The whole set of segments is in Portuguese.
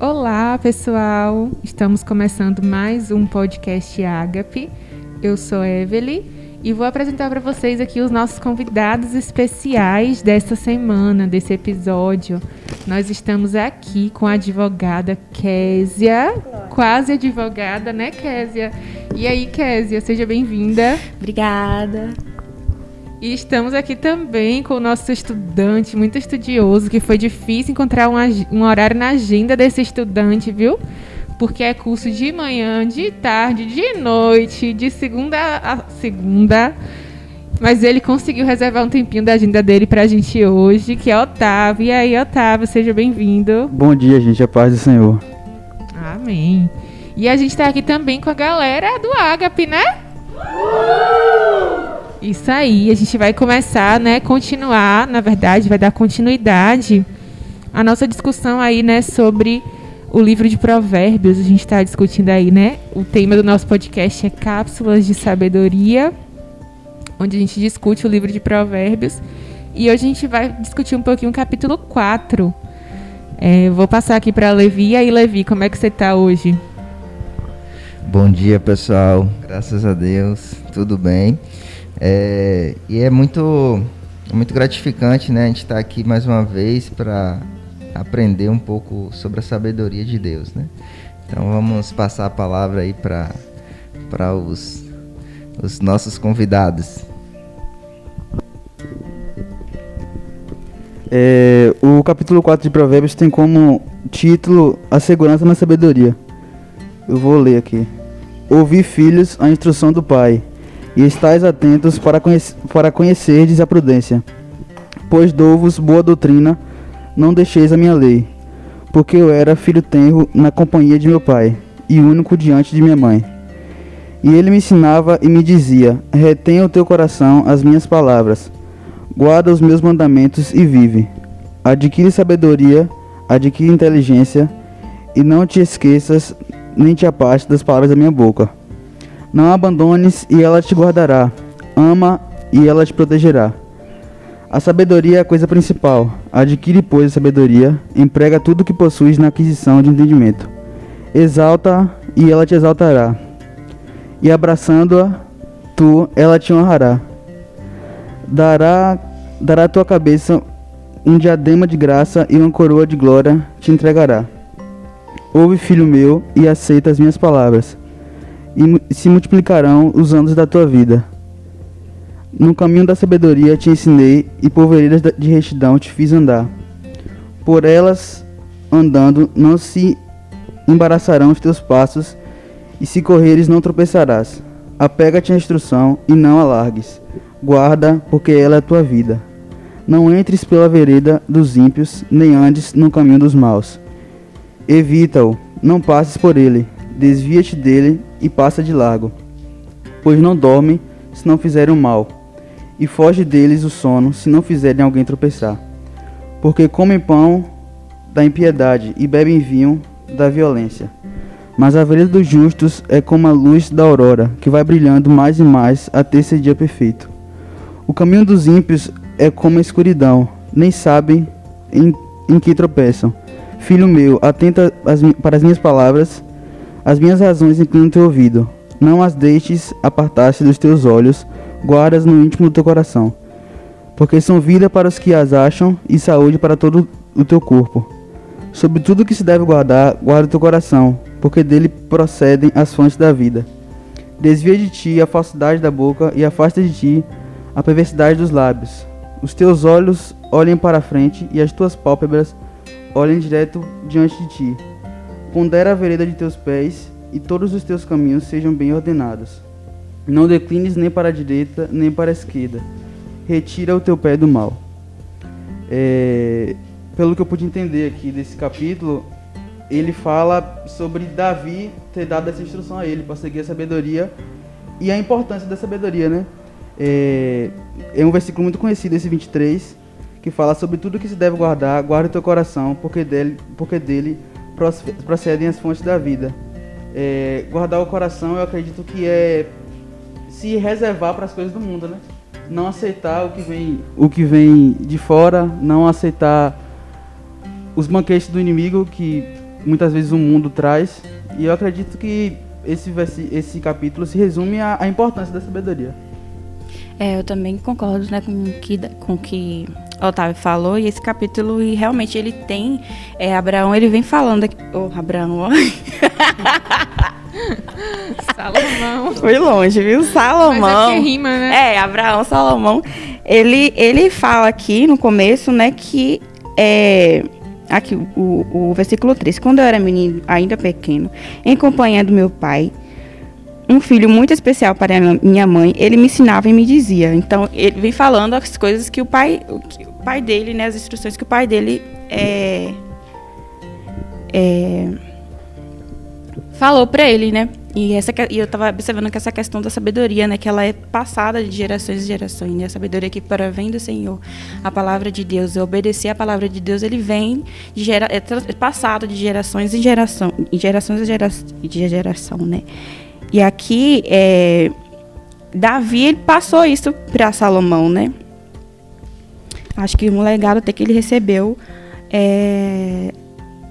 Olá, pessoal! Estamos começando mais um podcast Agape. Eu sou Evelyn e vou apresentar para vocês aqui os nossos convidados especiais desta semana, desse episódio. Nós estamos aqui com a advogada Késia, quase advogada, né, Késia? E aí, Késia, seja bem-vinda. Obrigada. E estamos aqui também com o nosso estudante, muito estudioso, que foi difícil encontrar um, um, horário na agenda desse estudante, viu? Porque é curso de manhã, de tarde, de noite, de segunda a segunda. Mas ele conseguiu reservar um tempinho da agenda dele pra gente hoje, que é Otávio. E aí, Otávio, seja bem-vindo. Bom dia, gente. A paz do Senhor. Amém. E a gente tá aqui também com a galera do Agape, né? Uh! Isso aí, a gente vai começar, né, continuar, na verdade, vai dar continuidade à nossa discussão aí, né, sobre o livro de Provérbios. A gente está discutindo aí, né? O tema do nosso podcast é Cápsulas de Sabedoria, onde a gente discute o livro de Provérbios. E hoje a gente vai discutir um pouquinho o capítulo 4. É, vou passar aqui para Levi. E aí, Levi, como é que você está hoje? Bom dia, pessoal. Graças a Deus, tudo bem. É, e é muito, muito gratificante, né? A gente estar tá aqui mais uma vez para aprender um pouco sobre a sabedoria de Deus, né? Então vamos passar a palavra aí para os, os nossos convidados. É, o capítulo 4 de Provérbios tem como título A Segurança na Sabedoria. Eu vou ler aqui. Ouvi, filhos, a instrução do Pai e estáis atentos para, conhec para conhecerdes a prudência. Pois dou-vos boa doutrina, não deixeis a minha lei, porque eu era filho tenro na companhia de meu pai, e único diante de minha mãe. E ele me ensinava e me dizia: Retenha o teu coração as minhas palavras, guarda os meus mandamentos e vive. Adquire sabedoria, adquire inteligência, e não te esqueças nem te apaste das palavras da minha boca não abandones e ela te guardará. Ama e ela te protegerá. A sabedoria é a coisa principal. Adquire, pois, a sabedoria, emprega tudo o que possuis na aquisição de entendimento. Exalta e ela te exaltará. E abraçando-a, tu, ela te honrará. Dará, dará à tua cabeça um diadema de graça e uma coroa de glória te entregará. Ouve, filho meu, e aceita as minhas palavras e se multiplicarão os anos da tua vida. No caminho da sabedoria te ensinei, e por veredas de retidão te fiz andar. Por elas andando, não se embaraçarão os teus passos, e se correres, não tropeçarás. Apega-te à instrução e não a largues. Guarda, porque ela é a tua vida. Não entres pela vereda dos ímpios, nem andes no caminho dos maus. Evita-o, não passes por ele desvia-te dele e passa de largo, pois não dorme se não fizerem o mal, e foge deles o sono se não fizerem alguém tropeçar. Porque comem pão da impiedade e bebem vinho da violência. Mas a vereda dos justos é como a luz da aurora, que vai brilhando mais e mais até esse dia perfeito. O caminho dos ímpios é como a escuridão, nem sabem em, em que tropeçam. Filho meu, atenta para as minhas palavras as minhas razões inclinam teu ouvido. Não as deixes apartar-se dos teus olhos, guardas no íntimo do teu coração. Porque são vida para os que as acham e saúde para todo o teu corpo. Sobre tudo que se deve guardar, guarda o teu coração, porque dele procedem as fontes da vida. Desvia de ti a falsidade da boca e afasta de ti a perversidade dos lábios. Os teus olhos olhem para a frente e as tuas pálpebras olhem direto diante de ti. Pondera a vereda de teus pés, e todos os teus caminhos sejam bem ordenados. Não declines nem para a direita, nem para a esquerda. Retira o teu pé do mal. É, pelo que eu pude entender aqui desse capítulo, ele fala sobre Davi ter dado essa instrução a ele para seguir a sabedoria e a importância da sabedoria, né? É, é um versículo muito conhecido, esse 23, que fala sobre tudo que se deve guardar, guarda o teu coração, porque dele, porque dele procedem as fontes da vida. É, guardar o coração, eu acredito que é se reservar para as coisas do mundo, né? Não aceitar o que vem, o que vem de fora, não aceitar os banquetes do inimigo que muitas vezes o mundo traz. E eu acredito que esse, esse capítulo se resume à, à importância da sabedoria. É, eu também concordo né, com que, com que Otávio falou, e esse capítulo, e realmente ele tem. É, Abraão, ele vem falando aqui. Ô, oh, Abraão, ó. Salomão. Foi longe, viu? Salomão. Mas é que rima, né? É, Abraão, Salomão. Ele, ele fala aqui no começo, né, que é, aqui o, o versículo 3, quando eu era menino, ainda pequeno, em companhia do meu pai, um filho muito especial para minha mãe, ele me ensinava e me dizia. Então, ele vem falando as coisas que o pai, o, que o pai dele, né, as instruções que o pai dele é, é falou para ele, né? E, essa, e eu estava observando que essa questão da sabedoria, né, que ela é passada de gerações em gerações, né? A sabedoria que para vem do Senhor, a palavra de Deus, e obedecer a palavra de Deus, ele vem de gera, é, é passado de gerações em geração, em gerações em gera, de geração, né? E aqui é, Davi ele passou isso para Salomão, né? Acho que um legado até que ele recebeu é,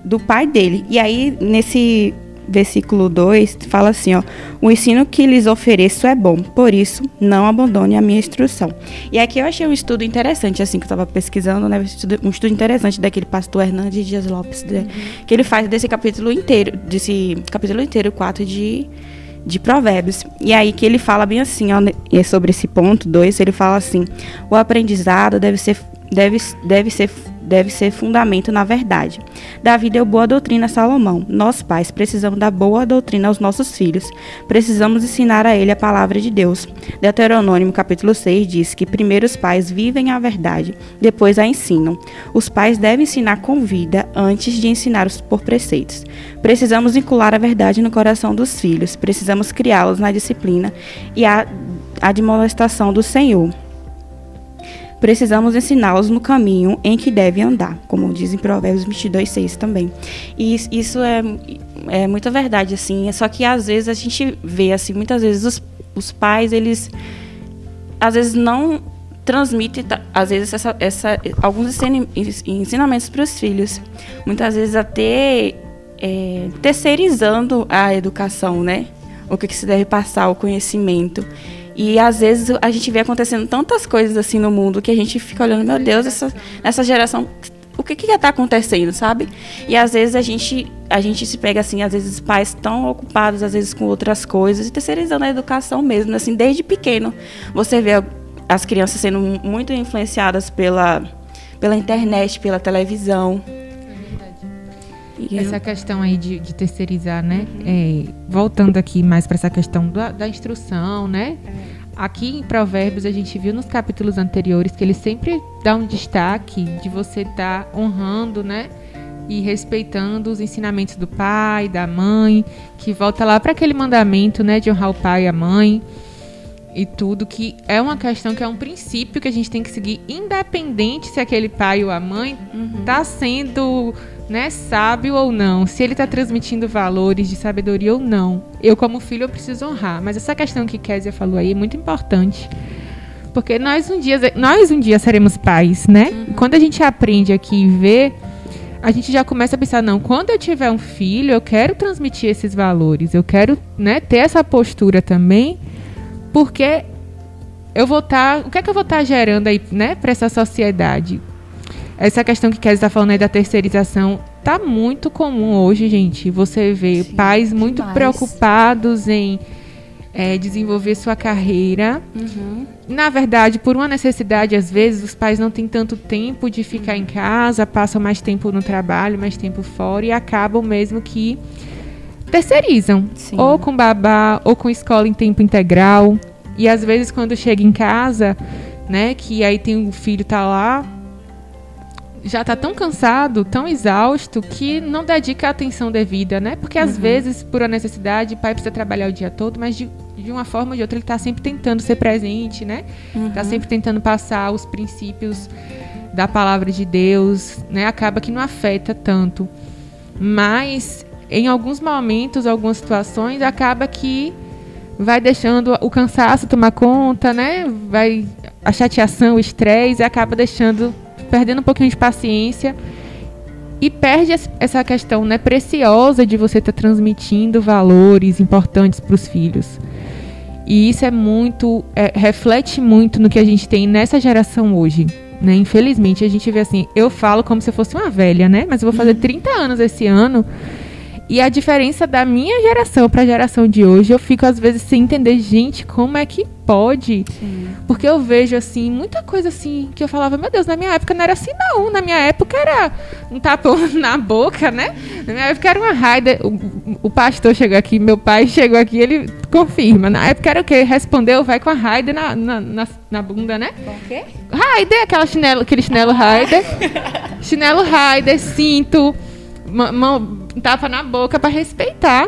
do pai dele. E aí nesse versículo 2, fala assim, ó: "O ensino que lhes ofereço é bom, por isso não abandone a minha instrução". E aqui eu achei um estudo interessante assim que eu estava pesquisando, né, um estudo interessante daquele pastor Hernandes Dias Lopes, né, uhum. que ele faz desse capítulo inteiro, desse capítulo inteiro 4 de de Provérbios. E aí que ele fala bem assim, ó, sobre esse ponto 2, ele fala assim: "O aprendizado deve ser deve, deve ser deve ser fundamento na verdade. Davi deu boa doutrina a Salomão. Nós, pais, precisamos dar boa doutrina aos nossos filhos. Precisamos ensinar a ele a palavra de Deus. Deuteronômio capítulo 6 diz que primeiro os pais vivem a verdade, depois a ensinam. Os pais devem ensinar com vida antes de ensinar por preceitos. Precisamos vincular a verdade no coração dos filhos. Precisamos criá-los na disciplina e a admoestação do Senhor precisamos ensiná-los no caminho em que devem andar, como diz em Provérbios 22, 6 também. E isso é, é muita verdade, assim. Só que às vezes a gente vê, assim, muitas vezes os, os pais, eles às vezes não transmitem, às vezes, essa, essa, alguns ensinamentos para os filhos. Muitas vezes até é, terceirizando a educação, né? O que, que se deve passar, o conhecimento. E às vezes a gente vê acontecendo tantas coisas assim no mundo que a gente fica olhando, meu Deus, essa, essa geração o que que está acontecendo, sabe? E às vezes a gente a gente se pega assim, às vezes pais tão ocupados às vezes com outras coisas e terceirizando a educação mesmo, assim, desde pequeno. Você vê as crianças sendo muito influenciadas pela pela internet, pela televisão. E essa eu... questão aí de, de terceirizar, né? Uhum. É, voltando aqui mais para essa questão da, da instrução, né? É. Aqui em Provérbios a gente viu nos capítulos anteriores que ele sempre dá um destaque de você estar tá honrando, né? E respeitando os ensinamentos do pai, da mãe, que volta lá para aquele mandamento, né, de honrar o pai e a mãe e tudo, que é uma questão que é um princípio que a gente tem que seguir, independente se aquele pai ou a mãe está uhum. sendo né, sábio ou não, se ele está transmitindo valores de sabedoria ou não. Eu, como filho, eu preciso honrar. Mas essa questão que Kézia falou aí é muito importante. Porque nós um dia, nós um dia seremos pais, né? Uhum. Quando a gente aprende aqui e vê, a gente já começa a pensar, não, quando eu tiver um filho, eu quero transmitir esses valores, eu quero né, ter essa postura também, porque eu vou estar. Tá, o que é que eu vou estar tá gerando aí, né, para essa sociedade? Essa questão que Kézia está falando aí da terceirização tá muito comum hoje, gente. Você vê Sim, pais muito demais. preocupados em é, desenvolver sua carreira. Uhum. Na verdade, por uma necessidade, às vezes, os pais não têm tanto tempo de ficar uhum. em casa, passam mais tempo no trabalho, mais tempo fora e acabam mesmo que terceirizam. Sim. Ou com babá, ou com escola em tempo integral. E às vezes, quando chega em casa, né, que aí tem o filho tá lá já está tão cansado, tão exausto, que não dedica a atenção devida, né? Porque às uhum. vezes, por a necessidade, o pai precisa trabalhar o dia todo, mas de, de uma forma ou de outra ele está sempre tentando ser presente, né? Está uhum. sempre tentando passar os princípios da palavra de Deus, né? Acaba que não afeta tanto. Mas em alguns momentos, algumas situações, acaba que vai deixando o cansaço tomar conta, né? Vai a chateação, o estresse, e acaba deixando perdendo um pouquinho de paciência e perde essa questão né, preciosa de você estar tá transmitindo valores importantes para os filhos. E isso é muito, é, reflete muito no que a gente tem nessa geração hoje. Né? Infelizmente, a gente vê assim, eu falo como se eu fosse uma velha, né? Mas eu vou fazer 30 uhum. anos esse ano. E a diferença da minha geração para a geração de hoje, eu fico às vezes sem entender, gente, como é que pode? Sim. Porque eu vejo assim, muita coisa assim que eu falava, meu Deus, na minha época não era assim não, na minha época era um tapa na boca, né? Na minha época era uma raida, o, o, pastor chegou aqui, meu pai chegou aqui, ele confirma. Na época era o quê? Respondeu, vai com a raida na, na, na, na bunda, né? O quê? Raider, aquela chinelo, aquele chinelo raider. chinelo raider, cinto, mão tapa na boca para respeitar.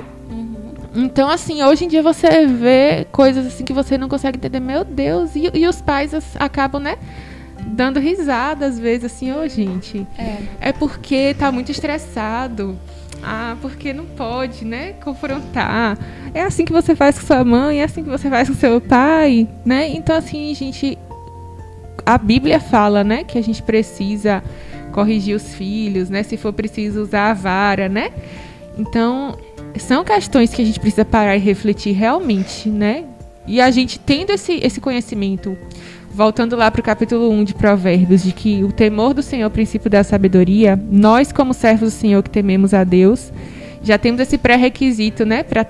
Então, assim, hoje em dia você vê coisas assim que você não consegue entender. Meu Deus, e, e os pais acabam, né? Dando risada às vezes, assim, ô oh, gente. É. é porque tá muito estressado. Ah, porque não pode, né? Confrontar. É assim que você faz com sua mãe, é assim que você faz com seu pai, né? Então, assim, gente. A Bíblia fala, né? Que a gente precisa corrigir os filhos, né? Se for preciso usar a vara, né? Então, são questões que a gente precisa parar e refletir realmente, né? E a gente tendo esse, esse conhecimento, voltando lá para o capítulo 1 de Provérbios, de que o temor do Senhor é o princípio da sabedoria, nós, como servos do Senhor que tememos a Deus, já temos esse pré-requisito, né? Para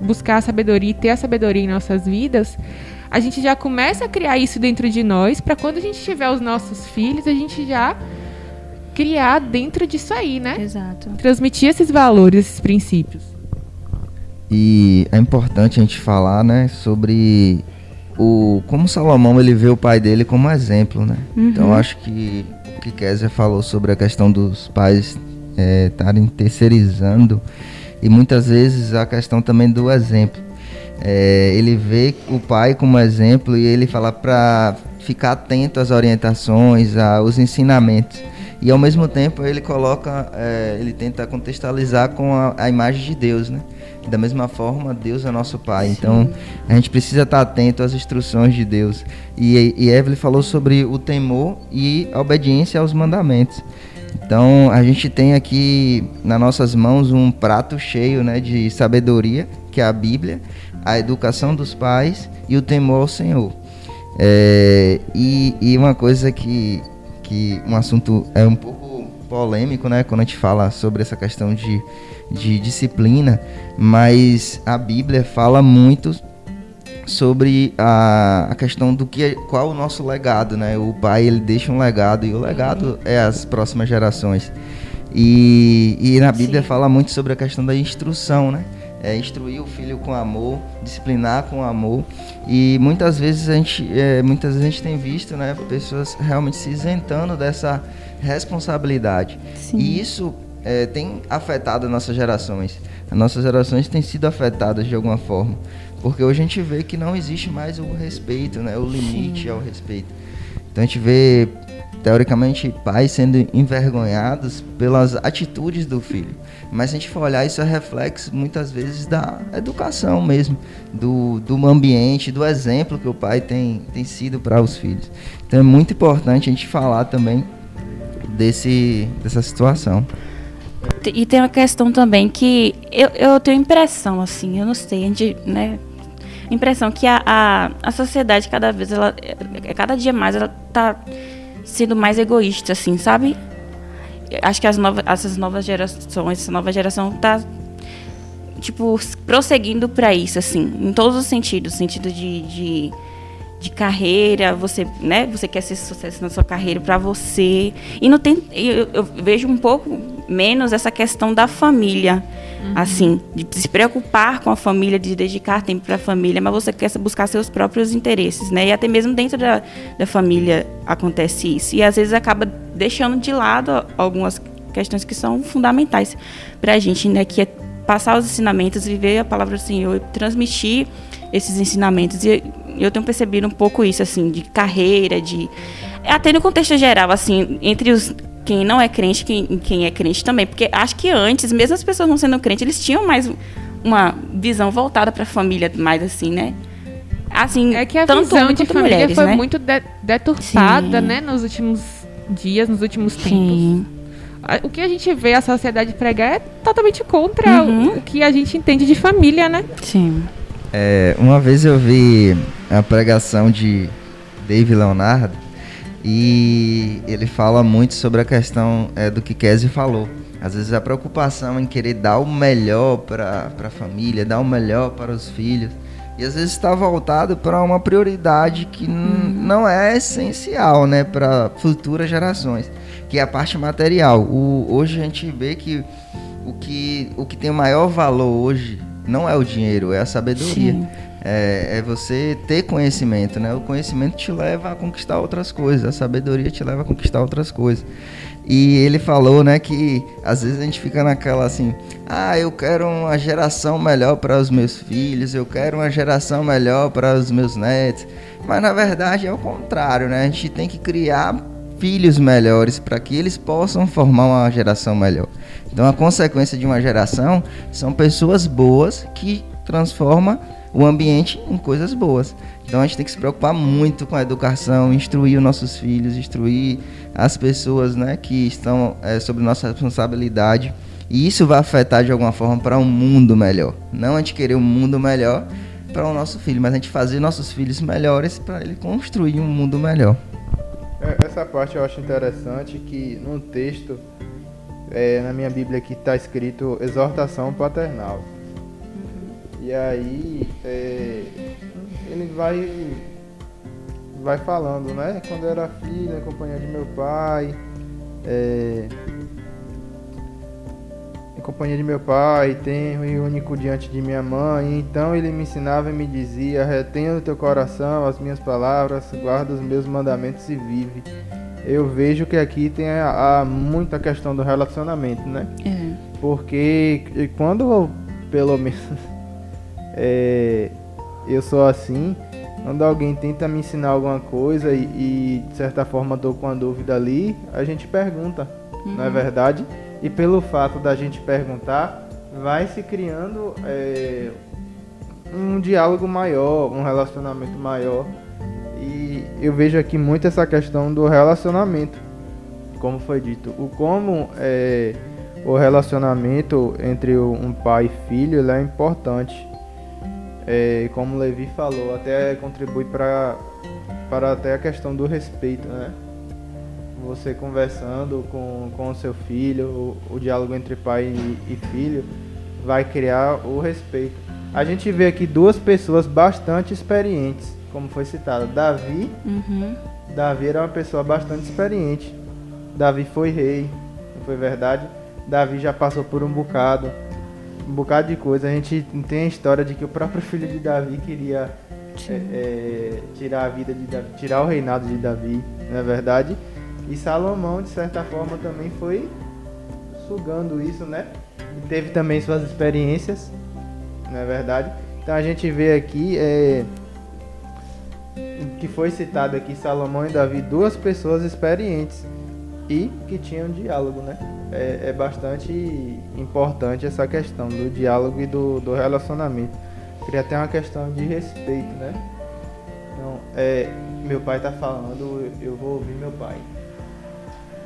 buscar a sabedoria e ter a sabedoria em nossas vidas, a gente já começa a criar isso dentro de nós, para quando a gente tiver os nossos filhos, a gente já criar dentro disso aí, né? Exato. Transmitir esses valores, esses princípios. E é importante a gente falar, né, sobre o como Salomão ele vê o pai dele como exemplo, né? Uhum. Então acho que o que Kézia falou sobre a questão dos pais estarem é, terceirizando e muitas vezes a questão também do exemplo. É, ele vê o pai como exemplo e ele fala para ficar atento às orientações, aos ensinamentos e ao mesmo tempo ele coloca, é, ele tenta contextualizar com a, a, imagem de Deus, né? Da mesma forma, Deus é nosso Pai. Sim. Então, a gente precisa estar atento às instruções de Deus. E, e Evelyn falou sobre o temor e a obediência aos mandamentos. Então, a gente tem aqui nas nossas mãos um prato cheio né, de sabedoria, que é a Bíblia, a educação dos pais e o temor ao Senhor. É, e, e uma coisa que que um assunto é um pouco polêmico, né, quando a gente fala sobre essa questão de, de disciplina, mas a Bíblia fala muito sobre a, a questão do que qual o nosso legado, né? O pai ele deixa um legado e o legado é as próximas gerações. E, e na Bíblia Sim. fala muito sobre a questão da instrução, né? É, instruir o filho com amor, disciplinar com amor. E muitas vezes a gente, é, muitas vezes a gente tem visto, né, pessoas realmente se isentando dessa responsabilidade. Sim. E isso é, tem afetado as nossas gerações. As nossas gerações têm sido afetadas de alguma forma, porque hoje a gente vê que não existe mais o respeito, né, o limite Sim. ao respeito. Então a gente vê teoricamente, pais sendo envergonhados pelas atitudes do filho. Mas se a gente for olhar, isso é reflexo muitas vezes da educação mesmo, do, do ambiente, do exemplo que o pai tem, tem sido para os filhos. Então é muito importante a gente falar também desse, dessa situação. E tem uma questão também que eu, eu tenho impressão, assim, eu não sei, a gente, né, impressão que a, a, a sociedade cada vez, ela, é, cada dia mais, ela está sendo mais egoísta, assim, sabe? Acho que as novas, essas novas gerações, essa nova geração tá tipo prosseguindo para isso, assim, em todos os sentidos, sentido de, de, de, carreira, você, né? Você quer ser sucesso na sua carreira para você e não tem, eu, eu vejo um pouco menos essa questão da família Uhum. Assim, de se preocupar com a família, de dedicar tempo para a família, mas você quer buscar seus próprios interesses, né? E até mesmo dentro da, da família acontece isso. E às vezes acaba deixando de lado algumas questões que são fundamentais para a gente, né? Que é passar os ensinamentos, viver a palavra do Senhor, transmitir esses ensinamentos. E eu tenho percebido um pouco isso, assim, de carreira, de até no contexto geral, assim, entre os quem não é crente, quem, quem é crente também. Porque acho que antes, mesmo as pessoas não sendo crentes, eles tinham mais uma visão voltada para a família, mais assim, né? Assim, é que a tanto visão de família mulheres, foi né? muito de, deturpada, Sim. né, nos últimos dias, nos últimos tempos. Sim. o que a gente vê a sociedade pregar é totalmente contra Uhum. o, o que a gente entende de família, né? Sim. É, uma vez eu vi a pregação de Dave Leonardo e ele fala muito sobre a questão é, do que Kesey falou. Às vezes a preocupação em querer dar o melhor para a família, dar o melhor para os filhos. E às vezes está voltado para uma prioridade que n- não é essencial né, para futuras gerações, que é a parte material. O, hoje a gente vê que o, que o que tem o maior valor hoje não é o dinheiro, é a sabedoria. Sim. É, é você ter conhecimento, né? O conhecimento te leva a conquistar outras coisas, a sabedoria te leva a conquistar outras coisas. E ele falou, né, que às vezes a gente fica naquela assim, ah, eu quero uma geração melhor para os meus filhos, eu quero uma geração melhor para os meus netos. Mas na verdade é o contrário, né? A gente tem que criar filhos melhores para que eles possam formar uma geração melhor. Então a consequência de uma geração são pessoas boas que transformam o ambiente em coisas boas. Então a gente tem que se preocupar muito com a educação, instruir os nossos filhos, instruir as pessoas né, que estão é, sob nossa responsabilidade. E isso vai afetar de alguma forma para um mundo melhor. Não a gente querer um mundo melhor para o nosso filho, mas a gente fazer nossos filhos melhores para ele construir um mundo melhor. É, Essa parte eu acho interessante que no texto, é, na minha Bíblia aqui está escrito exortação paternal. E aí é, ele vai vai falando, né? Quando eu era filho, companhia de meu pai, é, companhia de meu pai, tenro e único diante de minha mãe. Então ele me ensinava e me dizia: retenha no teu coração as minhas palavras, guarda os meus mandamentos e vive. Eu vejo que aqui tem a, a muita questão do relacionamento, né? É. Porque quando, pelo menos, é, eu sou assim, quando alguém tenta me ensinar alguma coisa e, e, de certa forma estou com a dúvida ali, a gente pergunta, não é verdade? E pelo fato da gente perguntar, vai se criando é, um diálogo maior, um relacionamento maior. E eu vejo aqui muito essa questão do relacionamento, como foi dito, o como é, o relacionamento entre um pai e filho é importante. É, como o Levi falou, até contribui para para até a questão do respeito, né? Você conversando com, com o seu filho, o, o diálogo entre pai e, e filho vai criar o respeito. A gente vê aqui duas pessoas bastante experientes, como foi citado, Davi Uhum. Davi era uma pessoa bastante experiente. Davi foi rei, não foi verdade? Davi já passou por um bocado, um bocado de coisa. A gente tem a história de que o próprio filho de Davi queria é, é, tirar a vida de Davi, tirar o reinado de Davi, não é verdade? E Salomão, de certa forma, também foi sugando isso, né? E teve também suas experiências, não é verdade? Então a gente vê aqui é, que foi citado aqui Salomão e Davi, duas pessoas experientes e que tinham diálogo, né? É, é bastante importante essa questão do diálogo e do, do relacionamento. Queria ter uma questão de respeito, né? Então, é, meu pai tá falando, eu vou ouvir meu pai.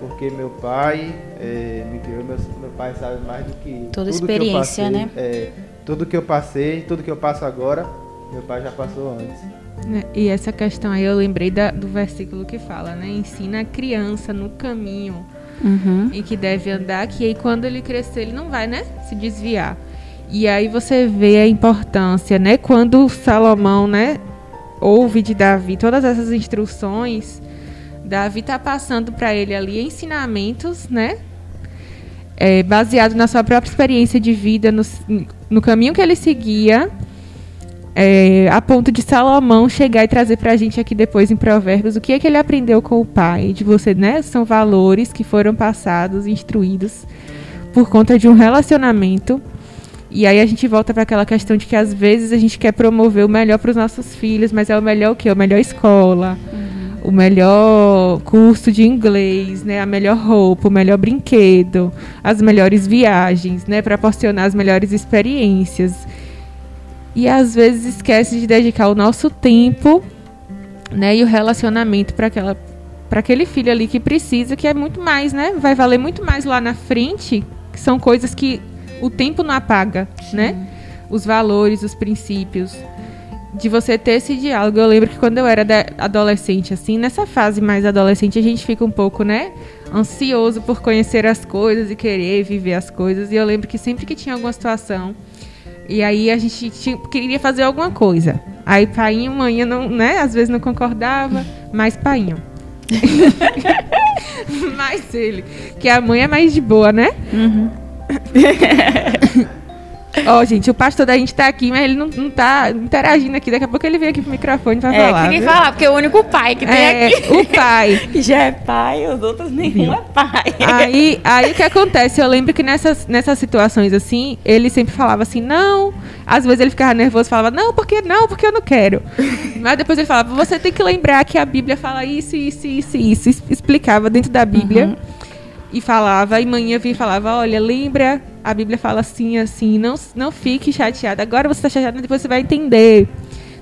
Porque meu pai é, me criou, meu, meu pai sabe mais do que Toda tudo que eu experiência, passei, né? É, tudo que eu passei, tudo que eu passo agora, meu pai já passou antes. Né? E essa questão aí eu lembrei da- do versículo que fala, né? Ensina a criança no caminho Uhum. em que deve andar, que aí quando ele crescer ele não vai, né, se desviar. E aí você vê a importância, né, quando Salomão, né, ouve de Davi todas essas instruções, Davi tá passando para ele ali ensinamentos, né, é, baseado na sua própria experiência de vida, no, no caminho que ele seguia, é, a ponto de Salomão chegar e trazer para a gente aqui depois em Provérbios o que é que ele aprendeu com o pai, de você, né? São valores que foram passados, instruídos por conta de um relacionamento. E aí a gente volta para aquela questão de que às vezes a gente quer promover o melhor para os nossos filhos, mas é o melhor o quê? O melhor escola, o melhor curso de inglês, né? A melhor roupa, o melhor brinquedo, as melhores viagens, né? Proporcionar as melhores experiências. E às vezes esquece de dedicar o nosso tempo, né, e o relacionamento para aquela para aquele filho ali que precisa, que é muito mais, né? Vai valer muito mais lá na frente, que são coisas que o tempo não apaga, Sim. né? Os valores, os princípios de você ter esse diálogo. Eu lembro que quando eu era adolescente, assim, nessa fase mais adolescente, a gente fica um pouco, né, ansioso por conhecer as coisas e querer viver as coisas. E eu lembro que sempre que tinha alguma situação, e aí a gente tinha, queria fazer alguma coisa. Aí painho, manhã não, né, às vezes não concordava, mas painho. mais ele, que a mãe é mais de boa, né? Uhum. Ó, oh, gente, o pastor da gente tá aqui, mas ele não, não tá interagindo aqui. Daqui a pouco ele vem aqui pro microfone pra é, falar. Tem que falar, porque é o único pai que tem é, aqui. O pai. Já é pai, os outros nenhum é pai. Aí, aí o que acontece? Eu lembro que nessas, nessas situações assim, ele sempre falava assim, não. Às vezes ele ficava nervoso e falava, não, porque não, porque eu não quero. mas depois ele falava, você tem que lembrar que a Bíblia fala isso, isso, isso, isso. Explicava dentro da Bíblia. Uhum. E falava, e manhã vinha e falava, olha, lembra a Bíblia fala assim, assim, não, não fique chateado. Agora você está chateado, depois você vai entender.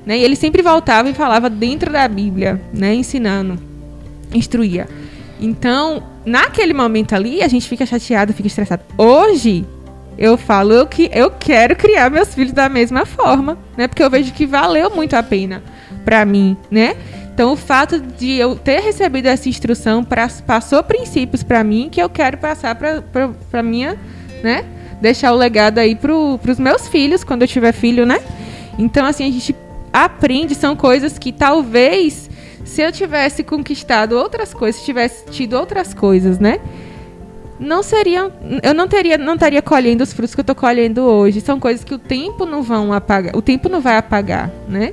Né? E ele sempre voltava e falava dentro da Bíblia, né? ensinando, instruía. Então, naquele momento ali, a gente fica chateado, fica estressado. Hoje, eu falo que eu quero criar meus filhos da mesma forma, né? Porque eu vejo que valeu muito a pena para mim, né? Então, o fato de eu ter recebido essa instrução pra, passou princípios para mim que eu quero passar para minha, né? deixar o legado aí pro, pros meus filhos, quando eu tiver filho, né? Então, assim, a gente aprende, são coisas que talvez, se eu tivesse conquistado outras coisas, se tivesse tido outras coisas, né? Não seria, eu não teria, não estaria colhendo os frutos que eu estou colhendo hoje. São coisas que o tempo não vão apagar, o tempo não vai apagar, né?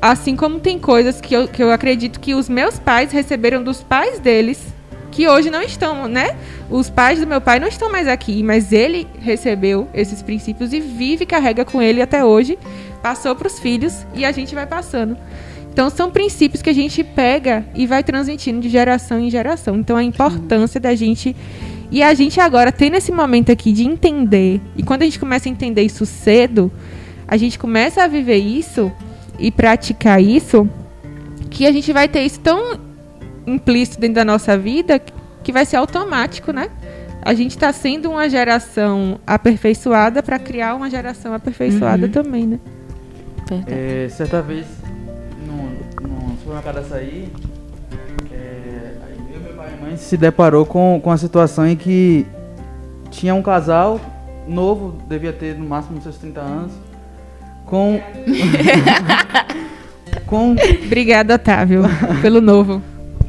Assim como tem coisas que eu, que eu acredito que os meus pais receberam dos pais deles que hoje não estão, né? Os pais do meu pai não estão mais aqui, mas ele recebeu esses princípios e vive carrega com ele até hoje. Passou para os filhos e a gente vai passando. Então são princípios que a gente pega e vai transmitindo de geração em geração. Então a importância da gente e a gente agora tem nesse momento aqui de entender. E quando a gente começa a entender isso cedo, a gente começa a viver isso e praticar isso, que a gente vai ter isso tão implícito dentro da nossa vida que vai ser automático, né? A gente está sendo uma geração aperfeiçoada para criar uma geração aperfeiçoada uhum. também, né? É, certa vez, no, no supermercado açaí, é, eu, meu pai e mãe se deparou com, com a situação em que tinha um casal novo, devia ter no máximo seus 30 anos, com... com... Obrigada, Otávio, pelo novo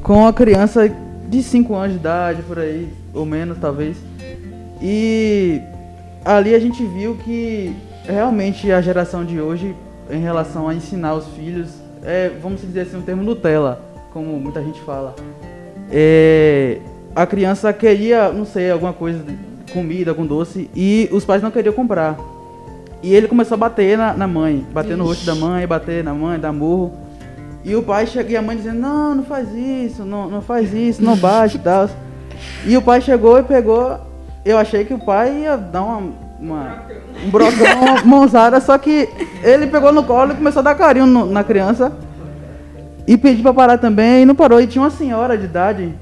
com a criança de 5 anos de idade, por aí, ou menos talvez. E ali a gente viu que realmente a geração de hoje, em relação a ensinar os filhos, é, vamos dizer assim, um termo Nutella, como muita gente fala. É, a criança queria, não sei, alguma coisa, comida, com doce, e os pais não queriam comprar. E ele começou a bater na, na mãe, bater Ixi. no rosto da mãe, bater na mãe, dar murro. E o pai chega e a mãe dizendo, não, não faz isso, não, não faz isso, não bate e tal. E o pai chegou e pegou. Eu achei que o pai ia dar uma, uma um brocão, uma mãozada, só que ele pegou no colo e começou a dar carinho no, na criança. E pediu pra parar também e não parou. E tinha uma senhora de idade,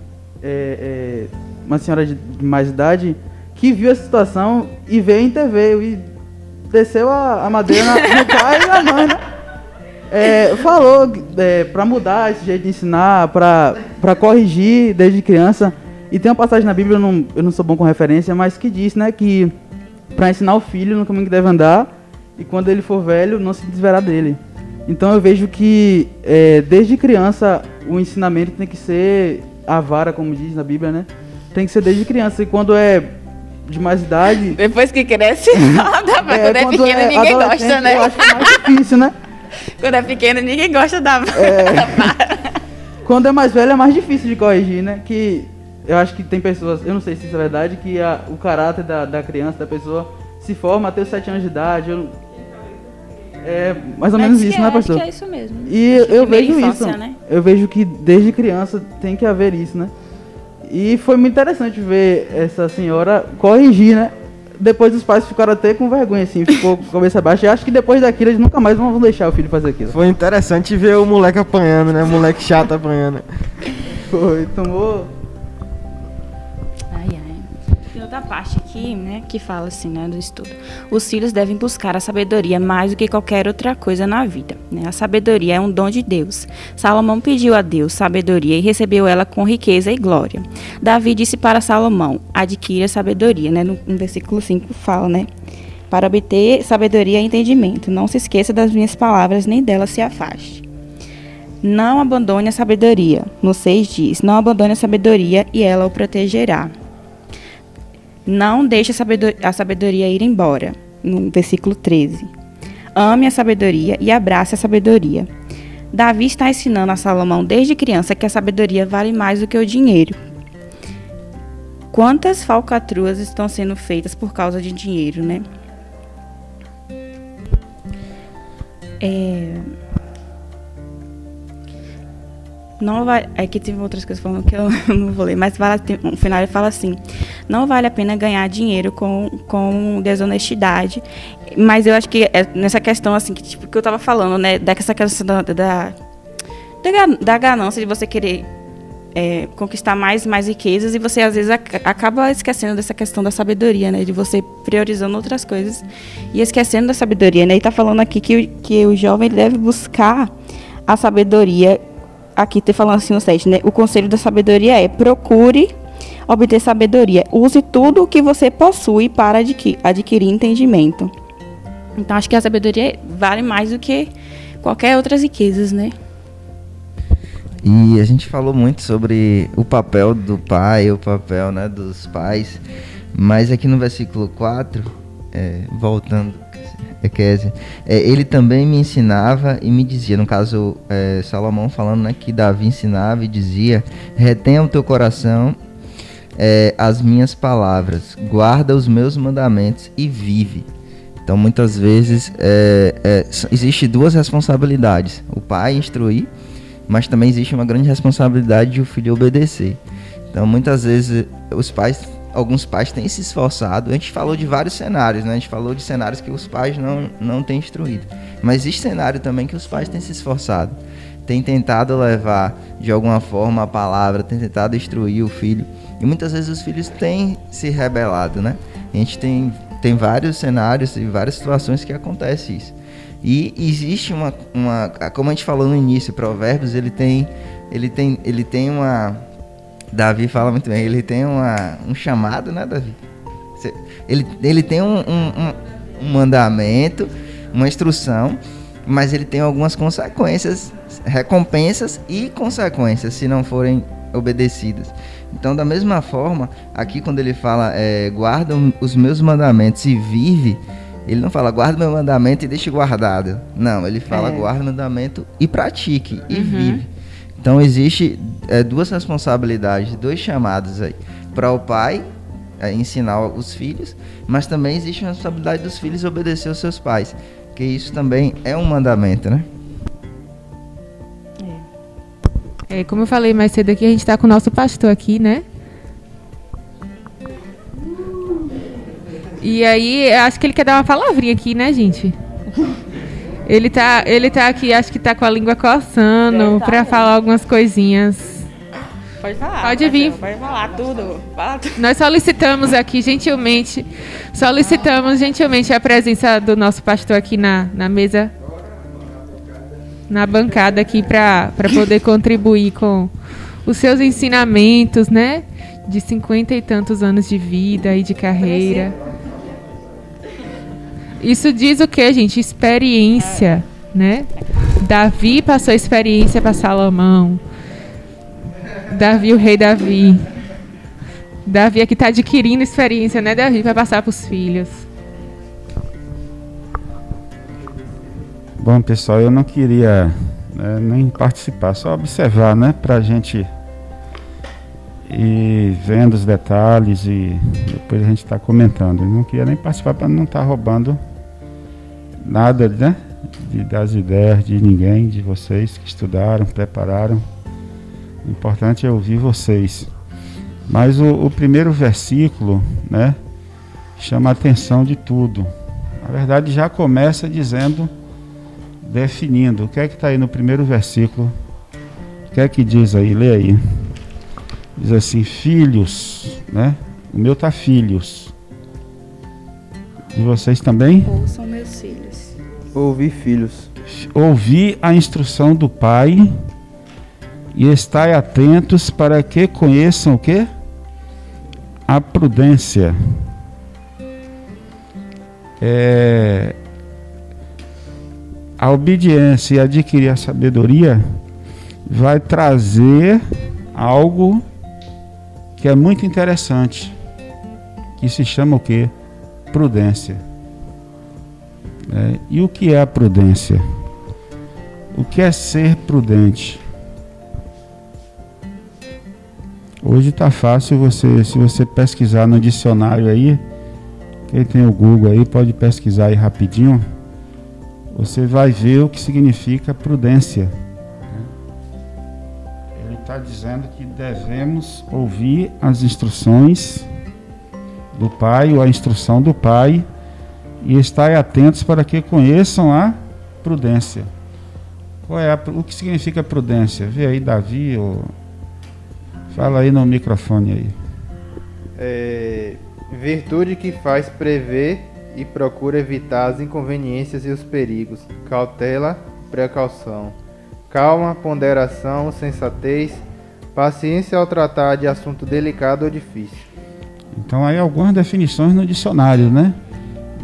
é, é, uma senhora de mais idade, que viu a situação e veio interveio e desceu a, a madeira no pai e na mãe, né? É, falou é, para mudar esse jeito de ensinar, para corrigir desde criança. E tem uma passagem na Bíblia, eu não, eu não sou bom com referência, mas que diz né, que para ensinar o filho no caminho que deve andar, e quando ele for velho, não se desverá dele. Então eu vejo que é, desde criança o ensinamento tem que ser a vara, como diz na Bíblia, né? Tem que ser desde criança. E quando é de mais idade. Depois que cresce, nada, mas é, quando é pequeno é ninguém gosta, né? Eu acho que é mais difícil, né? Quando é pequeno, ninguém gosta da é... Quando é mais velho, é mais difícil de corrigir, né? Que eu acho que tem pessoas, eu não sei se isso é verdade, que a, o caráter da, da criança, da pessoa, se forma até os 7 anos de idade. Eu, é mais ou Mas menos isso, é, né, pastor? Acho que é isso mesmo. E eu vejo infância, isso. Né? Eu vejo que desde criança tem que haver isso, né? E foi muito interessante ver essa senhora corrigir, né? Depois os pais ficaram até com vergonha, assim, ficou com a cabeça baixa. E acho que depois daquilo eles nunca mais vão deixar o filho fazer aquilo. Foi interessante ver o moleque apanhando, né? O moleque chato apanhando. Foi, tomou. Outra parte aqui, né, que fala assim, né, do estudo. Os filhos devem buscar a sabedoria mais do que qualquer outra coisa na vida. Né? A sabedoria é um dom de Deus. Salomão pediu a Deus sabedoria e recebeu ela com riqueza e glória. Davi disse para Salomão: adquira sabedoria, né? No, no versículo 5 fala, né? Para obter sabedoria e entendimento. Não se esqueça das minhas palavras, nem delas se afaste. Não abandone a sabedoria. No 6 diz: Não abandone a sabedoria e ela o protegerá. Não deixe a sabedoria, ir embora. No versículo 13. Ame a sabedoria e abrace a sabedoria. Davi está ensinando a Salomão desde criança que a sabedoria vale mais do que o dinheiro. Quantas falcatruas estão sendo feitas por causa de dinheiro, né? É... Não vai. Aqui tem outras coisas falando que eu não vou ler, mas no final ele fala assim: não vale a pena ganhar dinheiro com, com desonestidade. Mas eu acho que é nessa questão, assim, que, tipo, que eu tava falando, né? Dessa questão da, da, da, ganância de você querer é, conquistar mais mais riquezas e você às vezes ac acaba esquecendo dessa questão da sabedoria, né? De você priorizando outras coisas e esquecendo da sabedoria, né? E tá falando aqui que, que o jovem deve buscar a sabedoria aqui tem falando assim no site, né? O conselho da sabedoria é procure obter sabedoria. Use tudo o que você possui para adquirir, adquirir entendimento. Então acho que a sabedoria vale mais do que qualquer outras riquezas, né? E a gente falou muito sobre o papel do pai, o papel né, dos pais, mas aqui no versículo 4, é, voltando Equésia, é, ele também me ensinava e me dizia, no caso é, Salomão falando né, que Davi ensinava e dizia, retenha o teu coração é, as minhas palavras, guarda os meus mandamentos e vive. Então muitas vezes é, é, existe duas responsabilidades, o pai instruir, mas também existe uma grande responsabilidade de o filho obedecer. Então muitas vezes os pais alguns pais têm se esforçado. A gente falou de vários cenários, né? A gente falou de cenários que os pais não, não têm instruído. Mas existe cenário também que os pais têm se esforçado. Têm tentado levar de alguma forma a palavra, têm tentado instruir o filho. E muitas vezes os filhos têm se rebelado, né? A gente tem, tem vários cenários e várias situações que acontece isso. E existe uma, uma como a gente falou no início, Provérbios, ele tem ele tem ele tem uma Davi fala muito bem, ele tem uma, um chamado, né, Davi? Ele, ele tem um, um, um mandamento, uma instrução, mas ele tem algumas consequências, recompensas e consequências se não forem obedecidas. Então, da mesma forma, aqui quando ele fala é, guarda os meus mandamentos e vive, ele não fala guarda meu mandamento e deixe guardado. Não, ele fala é. guarda o mandamento e pratique e uhum. vive. Então existe é, duas responsabilidades, dois chamados aí. Para o pai é, ensinar os filhos, mas também existe a responsabilidade dos filhos obedecer aos seus pais. Que isso também é um mandamento, né? É, como eu falei mais cedo aqui, a gente está com o nosso pastor aqui, né? E aí, acho que ele quer dar uma palavrinha aqui, né, gente? Ele tá, ele tá aqui, acho que tá com a língua coçando tá para falar algumas coisinhas. Pode falar. Pode vir. Pode falar tudo. Fala tudo. Nós solicitamos aqui gentilmente, solicitamos gentilmente a presença do nosso pastor aqui na, na mesa, na bancada aqui para poder contribuir com os seus ensinamentos, né? De cinquenta e tantos anos de vida e de carreira. Isso diz o que, gente? Experiência, né? Davi passou experiência para Salomão. Davi, o rei Davi. Davi aqui está adquirindo experiência, né, Davi, para passar para os filhos. Bom, pessoal, eu não queria né, nem participar, só observar, né, para a gente ir vendo os detalhes e depois a gente está comentando. Eu não queria nem participar para não estar tá roubando nada, né? De, das ideias de ninguém, de vocês que estudaram, prepararam. O importante é ouvir vocês. Mas o, o primeiro versículo, né? Chama a atenção de tudo. Na verdade, já começa dizendo, definindo. O que é que está aí no primeiro versículo? O que é que diz aí? Lê aí. Diz assim, filhos, né? O meu tá filhos. E vocês também? Ouçam meus filhos. Ouvi filhos. Ouvi a instrução do Pai e estai atentos para que conheçam o que? A prudência. É, a obediência e adquirir a sabedoria vai trazer algo que é muito interessante, que se chama o que? Prudência. É, e o que é a prudência? O que é ser prudente? Hoje está fácil você, se você pesquisar no dicionário aí, quem tem o Google aí pode pesquisar aí rapidinho. Você vai ver o que significa prudência. Ele está dizendo que devemos ouvir as instruções do Pai ou a instrução do Pai e estar atentos para que conheçam a prudência. Qual é a, o que significa prudência? Vê aí, Davi, ou... fala aí no microfone aí. É, virtude que faz prever e procura evitar as inconveniências e os perigos. Cautela, precaução. Calma, ponderação, sensatez, paciência ao tratar de assunto delicado ou difícil. Então aí algumas definições no dicionário, né?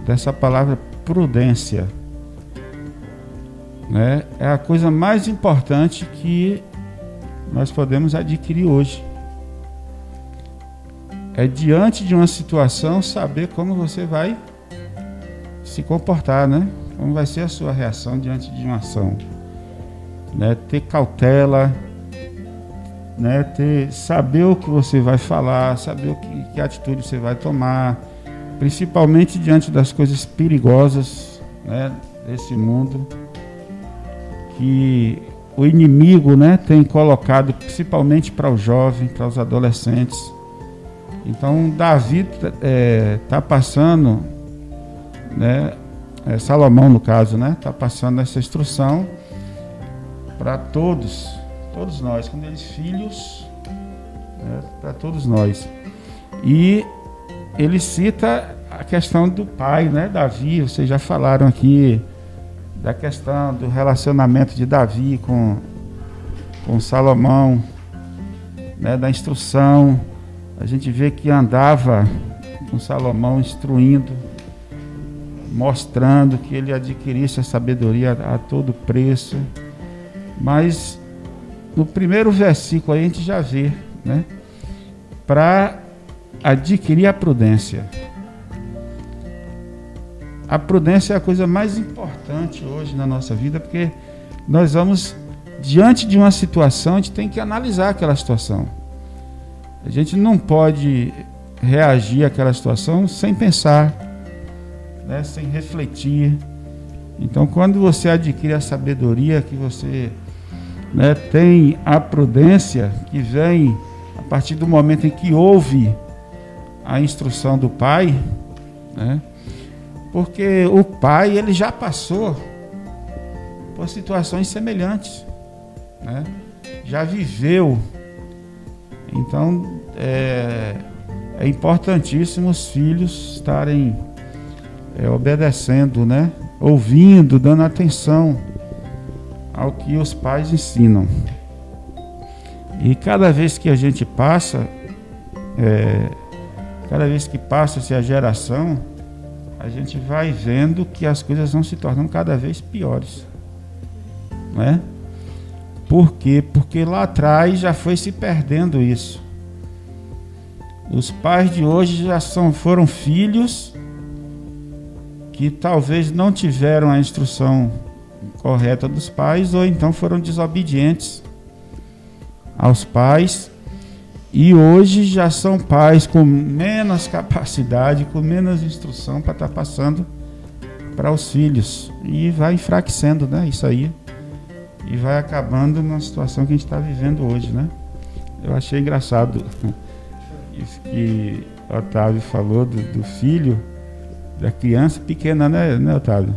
Dessa palavra prudência. Né? É a coisa mais importante que nós podemos adquirir hoje. É diante de uma situação saber como você vai se comportar, né? Como vai ser a sua reação diante de uma ação? Né? Ter cautela, né? Ter saber o que você vai falar, saber o que, que atitude você vai tomar, principalmente diante das coisas perigosas, né? Desse mundo que o inimigo, né? Tem colocado principalmente para os jovens, para os adolescentes. Então Davi está é, tá passando né? É, Salomão, no caso, né? Está passando essa instrução para todos, todos nós, quando eles filhos, né? para todos nós. E ele cita a questão do pai, né? Davi, vocês já falaram aqui da questão do relacionamento de Davi com, com Salomão, né? Da instrução. A gente vê que andava com Salomão instruindo mostrando que ele adquirisse a sabedoria a todo preço. Mas no primeiro versículo a gente já vê, né? Para adquirir a prudência. A prudência é a coisa mais importante hoje na nossa vida, porque nós vamos diante de uma situação, a gente tem que analisar aquela situação. A gente não pode reagir àquela situação sem pensar né, sem refletir. Então, quando você adquire a sabedoria, que você né, tem a prudência que vem a partir do momento em que ouve a instrução do pai, né, porque o pai ele já passou por situações semelhantes, né, já viveu. Então, é, é importantíssimo os filhos estarem é, obedecendo, né? ouvindo, dando atenção ao que os pais ensinam. E cada vez que a gente passa, é, cada vez que passa-se a geração, a gente vai vendo que as coisas vão se tornando cada vez piores. Não é? Por quê? Porque lá atrás já foi se perdendo isso. Os pais de hoje já são, foram filhos que talvez não tiveram a instrução correta dos pais ou então foram desobedientes aos pais e hoje já são pais com menos capacidade, com menos instrução para estar tá passando para os filhos e vai enfraquecendo, né? Isso aí e vai acabando na situação que a gente está vivendo hoje, né? Eu achei engraçado isso que Otávio falou do, do filho da criança pequena, né, né, Otávio?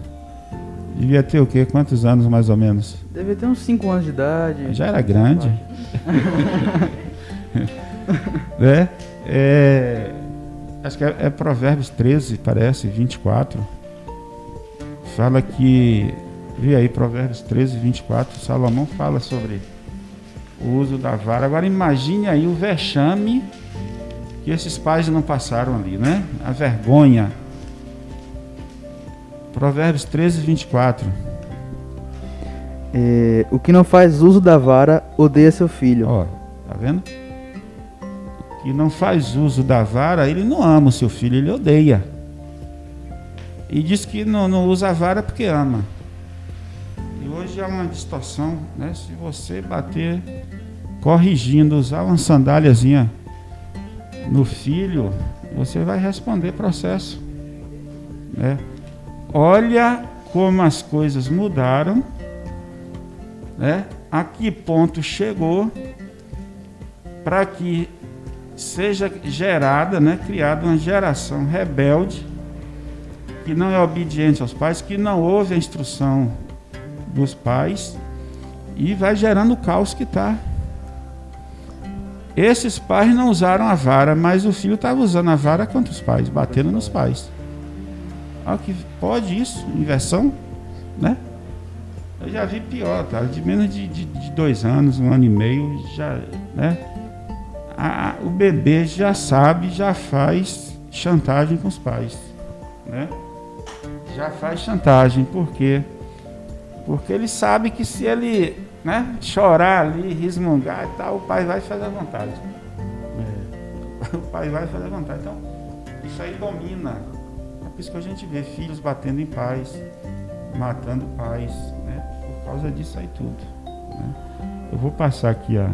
Devia ter o quê? Quantos anos mais ou menos? Devia ter uns 5 anos de idade. Já era grande. né? É, acho que é, é Provérbios 13, parece, 24. Fala que. Vê aí, Provérbios 13, 24. Salomão fala sobre o uso da vara. Agora imagine aí o vexame que esses pais não passaram ali, né? A vergonha. Provérbios 13, 24. É, o que não faz uso da vara odeia seu filho. Ó, tá vendo? Que não faz uso da vara, ele não ama o seu filho, ele odeia. E diz que não, não usa a vara porque ama. E hoje há uma distorção, né? Se você bater corrigindo, usar uma sandáliazinha no filho, você vai responder processo. Né? Olha como as coisas mudaram, né? a que ponto chegou para que seja gerada, né? criada uma geração rebelde que não é obediente aos pais, que não ouve a instrução dos pais e vai gerando o caos que está. Esses pais não usaram a vara, mas o filho estava usando a vara contra os pais, batendo nos pais. Olha que pode isso, inversão, né? Eu já vi pior, tá? De menos de, de, de dois anos, um ano e meio, já, né? A, o bebê já sabe, já faz chantagem com os pais, né? Já faz chantagem, por quê? Porque ele sabe que se ele né, chorar ali, resmungar e tal, o pai vai fazer a vontade. É. O pai vai fazer a vontade. Então, isso aí domina. É por isso que a gente vê filhos batendo em pais, matando pais, né? Por causa disso aí tudo. Né? Eu vou passar aqui a.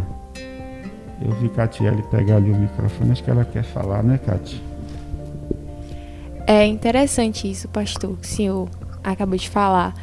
Eu vi Catiele pegar ali o microfone, acho que ela quer falar, né, Cati? É interessante isso, pastor, que o senhor acabou de falar.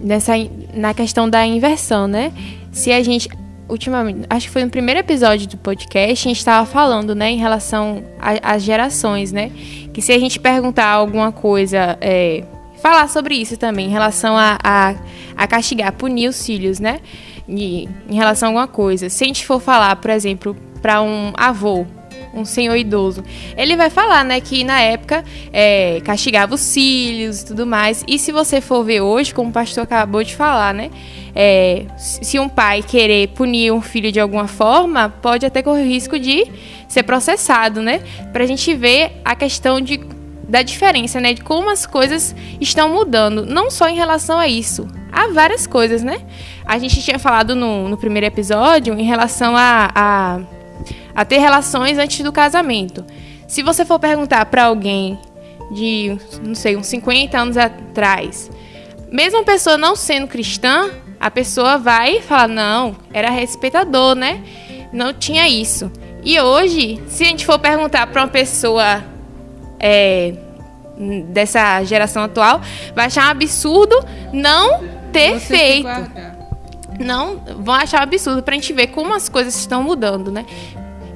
Nessa, na questão da inversão, né? Se a gente ultimamente, acho que foi no primeiro episódio do podcast, a gente estava falando, né, em relação às gerações, né? Que se a gente perguntar alguma coisa, é, falar sobre isso também, em relação a, a, a castigar, punir os filhos, né? Em relação a alguma coisa. Se a gente for falar, por exemplo, para um avô, um senhor idoso, ele vai falar, né, que na época é, castigava os filhos e tudo mais. E se você for ver hoje, como o pastor acabou de falar, né, é, se um pai querer punir um filho de alguma forma, pode até correr o risco de ser processado, né? Para a gente ver a questão de, da diferença, né? De como as coisas estão mudando, não só em relação a isso, há várias coisas, né? A gente tinha falado no, no primeiro episódio em relação a, a, a ter relações antes do casamento. Se você for perguntar para alguém de, não sei, uns 50 anos atrás, mesmo a pessoa não sendo cristã, a pessoa vai falar: não, era respeitador, né? Não tinha isso. E hoje, se a gente for perguntar para uma pessoa é, dessa geração atual, vai achar um absurdo não ter Você se feito. guardar. Não, vão achar um absurdo para a gente ver como as coisas estão mudando, né?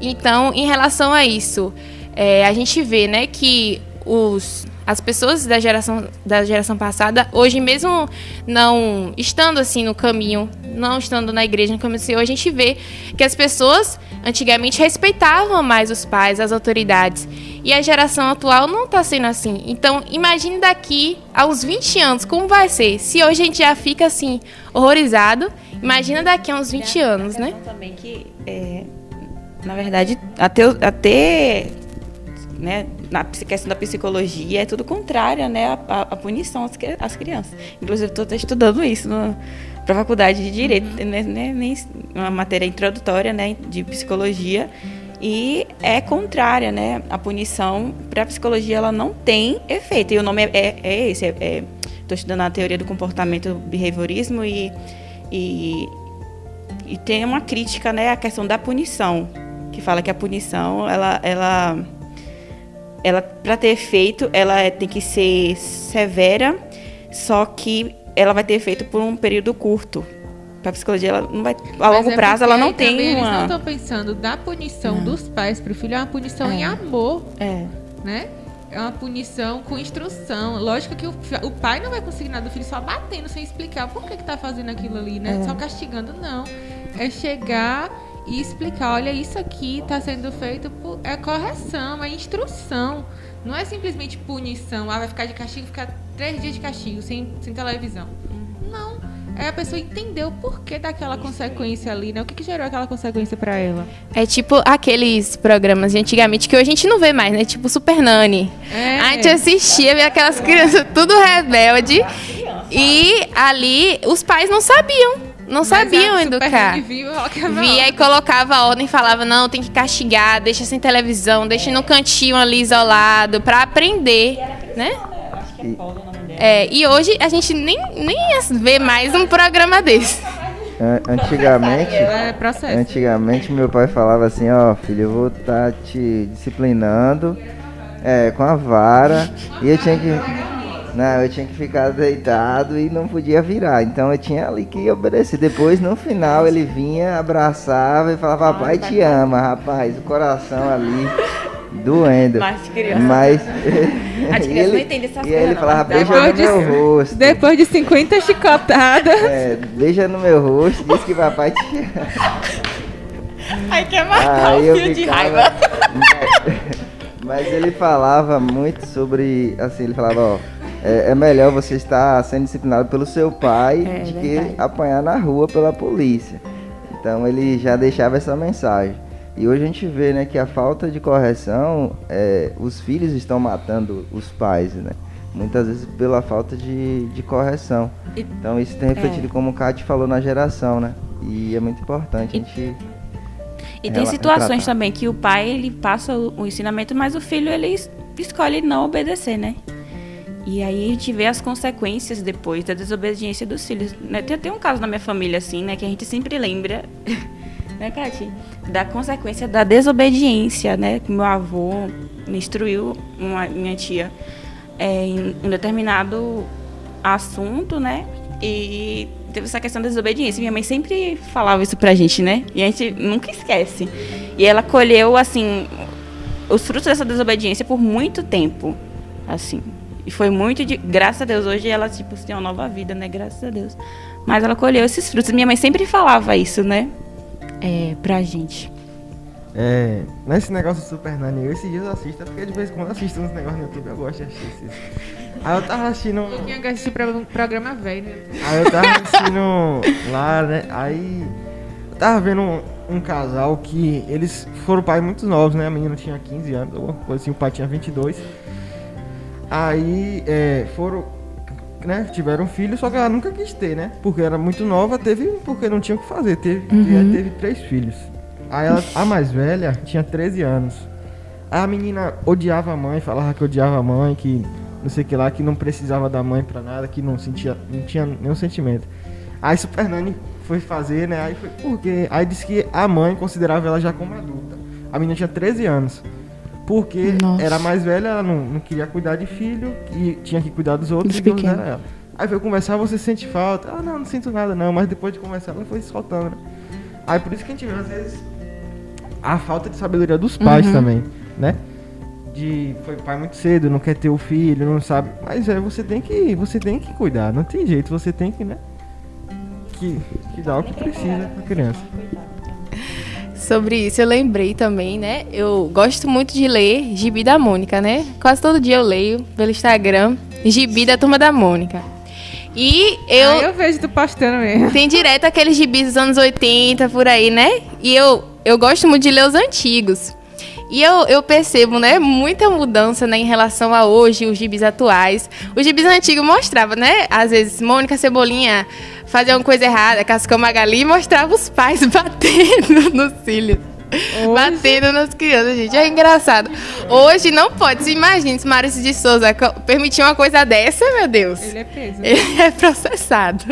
Então, em relação a isso, é, a gente vê, né, que os, as pessoas da geração, da geração passada, hoje mesmo não estando assim no caminho, não estando na igreja no caminho do Senhor, a gente vê que as pessoas antigamente respeitavam mais os pais, as autoridades. E a geração atual não está sendo assim. Então, imagine daqui a uns 20 anos como vai ser. Se hoje a gente já fica assim, horrorizado, imagina daqui a uns 20 anos, né? também que, é, na verdade, até, até né, na questão da psicologia é tudo contrário, né, a, punição às, às crianças. Inclusive, estou estudando isso para a faculdade de direito, né, né, nem uma matéria introdutória, né, de psicologia. E é contrária, né? A punição para a psicologia ela não tem efeito. E o nome é, é, é esse. Estou estudando a teoria do comportamento, behaviorismo e, e e tem uma crítica, né, à questão da punição, que fala que a punição, ela, ela, ela para ter efeito, ela é- tem que ser severa, só que ela vai ter efeito por um período curto. Para psicologia, ela não vai, a longo é prazo, ela não tem Eles não uma. estão pensando da punição Não. dos pais pro filho, é uma punição em É. amor, É, né? É uma punição com instrução. Lógico que o, o pai não vai conseguir nada do filho só batendo sem explicar por que, que tá fazendo aquilo ali, né? É. Só castigando, não. É chegar e explicar, olha, isso aqui está sendo feito por é correção, é instrução. Não é simplesmente punição, ah, vai ficar de castigo, ficar três dias de castigo, sem, sem televisão. Não. É a pessoa entender o porquê daquela consequência ali, né? O que, que gerou aquela consequência para ela. É tipo aqueles programas de antigamente que hoje a gente não vê mais, né? Tipo Super Nani. É. A gente assistia, via aquelas crianças tudo rebelde. E ali os pais não sabiam. Não Mas sabiam a educar. Colocava Via e colocava a ordem e falava, não, tem que castigar, deixa sem televisão, deixa no cantinho ali isolado, pra aprender, né? É, e hoje a gente nem, nem vê mais um programa desse. An- Antigamente, É antigamente meu pai falava assim, ó, filho, eu vou estar te disciplinando é, com a vara e eu tinha que não, eu tinha que ficar deitado e não podia virar. Então eu tinha ali que obedecer. Depois, no final, ele vinha, abraçava e falava, papai te ama, rapaz. O coração ali doendo. Mas criança- Mas. As e crianças ele, não entendem essas E aí ele coisas, falava, não. beija no de- meu rosto. Depois de 50 chicotadas. É, beija no meu rosto, diz que papai te ama. Ai, quer matar Aí o eu filho de raiva. Mas ele falava muito sobre, assim, ele falava, ó, é, é melhor você estar sendo disciplinado pelo seu pai É, verdade. que apanhar na rua pela polícia. Então ele já deixava essa mensagem. E hoje a gente vê, né, que a falta de correção, é, os filhos estão matando os pais, né? Muitas vezes pela falta de, de correção. E- Então isso tem refletido, como o Kátia falou, na geração, né? E é muito importante a gente E tem situações também que o pai ele passa o, ensinamento, mas o filho ele es- escolhe não obedecer, né? E aí a gente vê as consequências depois da desobediência dos filhos. Né? Tem até um caso na minha família assim, né, que a gente sempre lembra, né, Kati? Da consequência da desobediência, né? Que meu avô instruiu, uma, minha tia, é, em um determinado assunto, né? E teve essa questão da desobediência. Minha mãe sempre falava isso pra gente, né? E a gente nunca esquece. E ela colheu, assim, os frutos dessa desobediência por muito tempo, assim. E foi muito de... Graças a Deus, hoje ela, tipo, tem uma nova vida, né? Graças a Deus. Mas ela colheu esses frutos. Minha mãe sempre falava isso, né? É, pra gente. É, nesse negócio do Super Nani, eu esses dias eu assisto, porque de vez em quando assisto uns negócios no YouTube, eu gosto de assistir esses. Aí eu tava assistindo. Eu tinha que assistir pro- programa velho, né? Aí eu tava assistindo lá, né? Aí eu tava vendo um, um casal que eles foram pais muito novos, né? A menina tinha 15 anos, alguma coisa assim, o pai tinha 22. Aí é, foram, né? Tiveram filho, só que ela nunca quis ter, né? Porque era muito nova, teve porque não tinha o que fazer. Teve, aí teve três filhos. Aí ela, a mais velha tinha 13 anos. Aí a menina odiava a mãe, falava que odiava a mãe, que não sei o que lá, que não precisava da mãe pra nada, que não sentia, não tinha nenhum sentimento. Aí Super Nani foi fazer, né? Aí foi porque aí disse que a mãe considerava ela já como adulta. A menina tinha 13 anos. Porque Nossa. era mais velha, ela não, não queria cuidar de filho e tinha que cuidar dos outros Dos e pequenos. era ela. Aí foi conversar, você sente falta? Ah, não, não sinto nada não, mas depois de conversar ela foi se soltando, né? Aí por isso que a gente vê às vezes a falta de sabedoria dos pais Uhum. também, né? De foi pai muito cedo, não quer ter o filho, não sabe. Mas é, você tem que, você tem que cuidar, não tem jeito, você tem que, né? Que, que dar o que precisa pra criança. Sobre isso, eu lembrei também, né? Eu gosto muito de ler Gibi da Mônica, né? Quase todo dia eu leio pelo Instagram Gibi da Turma da Mônica. E eu, Ah, eu vejo tu postando mesmo. Tem direto aqueles gibis dos anos 80, por aí, né? E eu, eu gosto muito de ler os antigos. E eu, eu percebo, né, muita mudança né, em relação a hoje, os gibis atuais. Os gibis antigos mostravam, né? Às vezes, Mônica Cebolinha fazia uma coisa errada, Cascão Magali, e mostrava os pais batendo nos cílios. Batendo nas crianças, gente. É engraçado. Hoje não pode. Se imagine se Maurício de Souza permitir uma coisa dessa, meu Deus. Ele é preso. Ele é processado.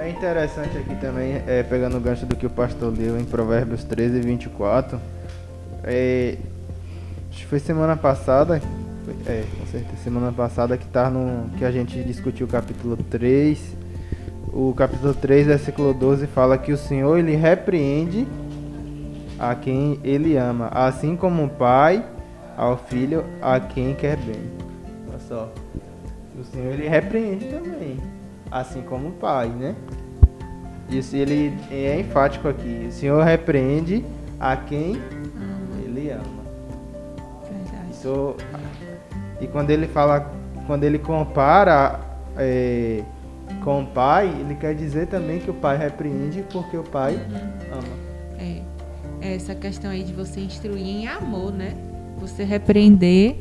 É interessante aqui também, é, pegando o gancho do que o pastor leu em Provérbios 13 e 24. É, acho que foi semana passada, foi- é, com certeza, semana passada que, tá no, que a gente discutiu o capítulo 3. O capítulo 3, versículo 12, fala que o Senhor ele repreende a quem ele ama, assim como o pai ao filho a quem quer bem. Olha só. O Senhor ele repreende também, assim como o pai, né? Isso ele é enfático aqui. O Senhor repreende a quem ele ama. Verdade. Isso, e quando ele fala, quando ele compara é, com o pai, ele quer dizer também que o pai repreende porque o pai ama. É, é essa questão aí de você instruir em amor, né? Você repreender,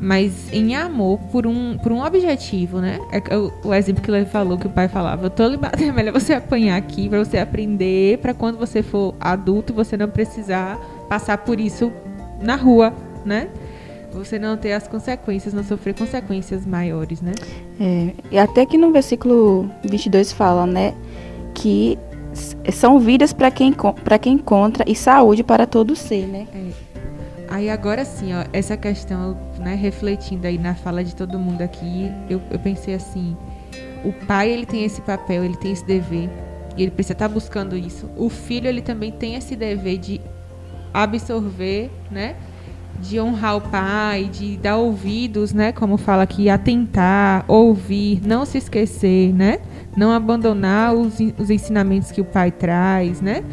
mas em amor por um, por um objetivo, né? É o, o exemplo que ele falou, que o pai falava, eu tô lhe batendo, é melhor você apanhar aqui pra você aprender, pra quando você for adulto você não precisar passar por isso na rua, né? Você não ter as consequências, não sofrer consequências maiores, né? É, e até que no versículo 22 fala, né, que são vidas para quem para quem encontra e saúde para todo ser, né? Aí agora sim, ó, essa questão, né, refletindo aí na fala de todo mundo aqui, eu, eu pensei assim, o pai ele tem esse papel, ele tem esse dever, e ele precisa estar buscando isso. O filho ele também tem esse dever de absorver, né, de honrar o pai, de dar ouvidos, né, como fala aqui, atentar, ouvir, não se esquecer, né, não abandonar os, os ensinamentos que o pai traz, né.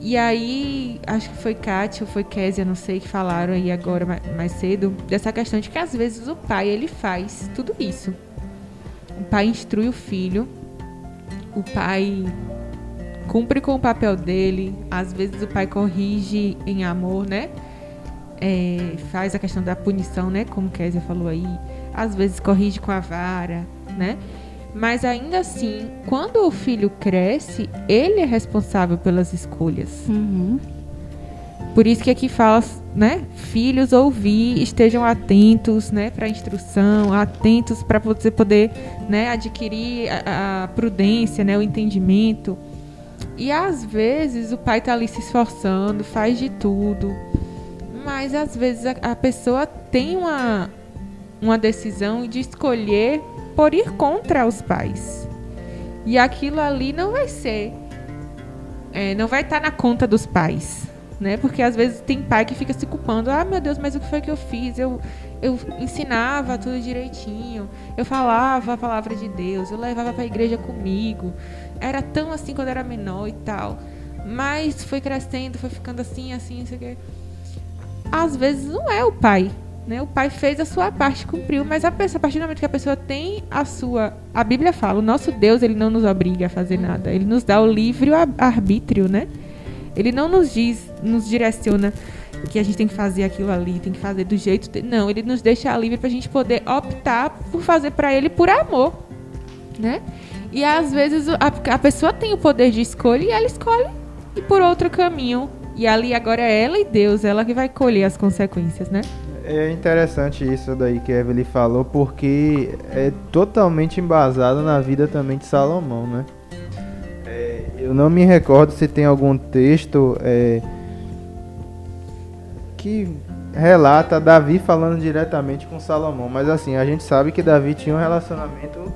E aí, acho que foi Kátia ou foi Késia, não sei, que falaram aí agora ma- mais cedo, dessa questão de que às vezes o pai, ele faz tudo isso. O pai instrui o filho, o pai cumpre com o papel dele, às vezes o pai corrige em amor, né? É, faz a questão da punição, né? Como Késia falou aí. Às vezes corrige com a vara, né? Mas ainda assim, quando o filho cresce, ele é responsável pelas escolhas. Uhum. Por isso que aqui fala, né? Filhos, ouvir, estejam atentos, né? Para a instrução, atentos para você poder, né? Adquirir a, a prudência, né? O entendimento. E às vezes o pai tá ali se esforçando, faz de tudo, mas às vezes a, a pessoa tem uma, uma decisão de escolher por ir contra os pais. E aquilo ali não vai ser. é, não vai estar na conta dos pais. Né? Porque às vezes tem pai que fica se culpando. Ah, meu Deus, mas o que foi que eu fiz? Eu, eu ensinava tudo direitinho. Eu falava a palavra de Deus. Eu levava para a igreja comigo. Era tão assim quando era menor e tal. Mas foi crescendo, foi ficando assim, assim, não sei o quê. Às vezes não é o pai. Né? O pai fez a sua parte, cumpriu, mas a, pessoa, a partir do momento que a pessoa tem a sua. A Bíblia fala, o nosso Deus ele não nos obriga a fazer nada. Ele nos dá o livre ar- arbítrio, né? Ele não nos diz, nos direciona que a gente tem que fazer aquilo ali, tem que fazer do jeito. de- Não, ele nos deixa livre pra gente poder optar por fazer pra ele por amor, né? E às vezes a, a pessoa tem o poder de escolha e ela escolhe ir por outro caminho. E ali agora é ela e Deus, ela que vai colher as consequências, né? É interessante isso daí que a Evelyn falou, porque é totalmente embasado na vida também de Salomão, né? É, eu não me recordo se tem algum texto é, que relata Davi falando diretamente com Salomão, mas assim, a gente sabe que Davi tinha um relacionamento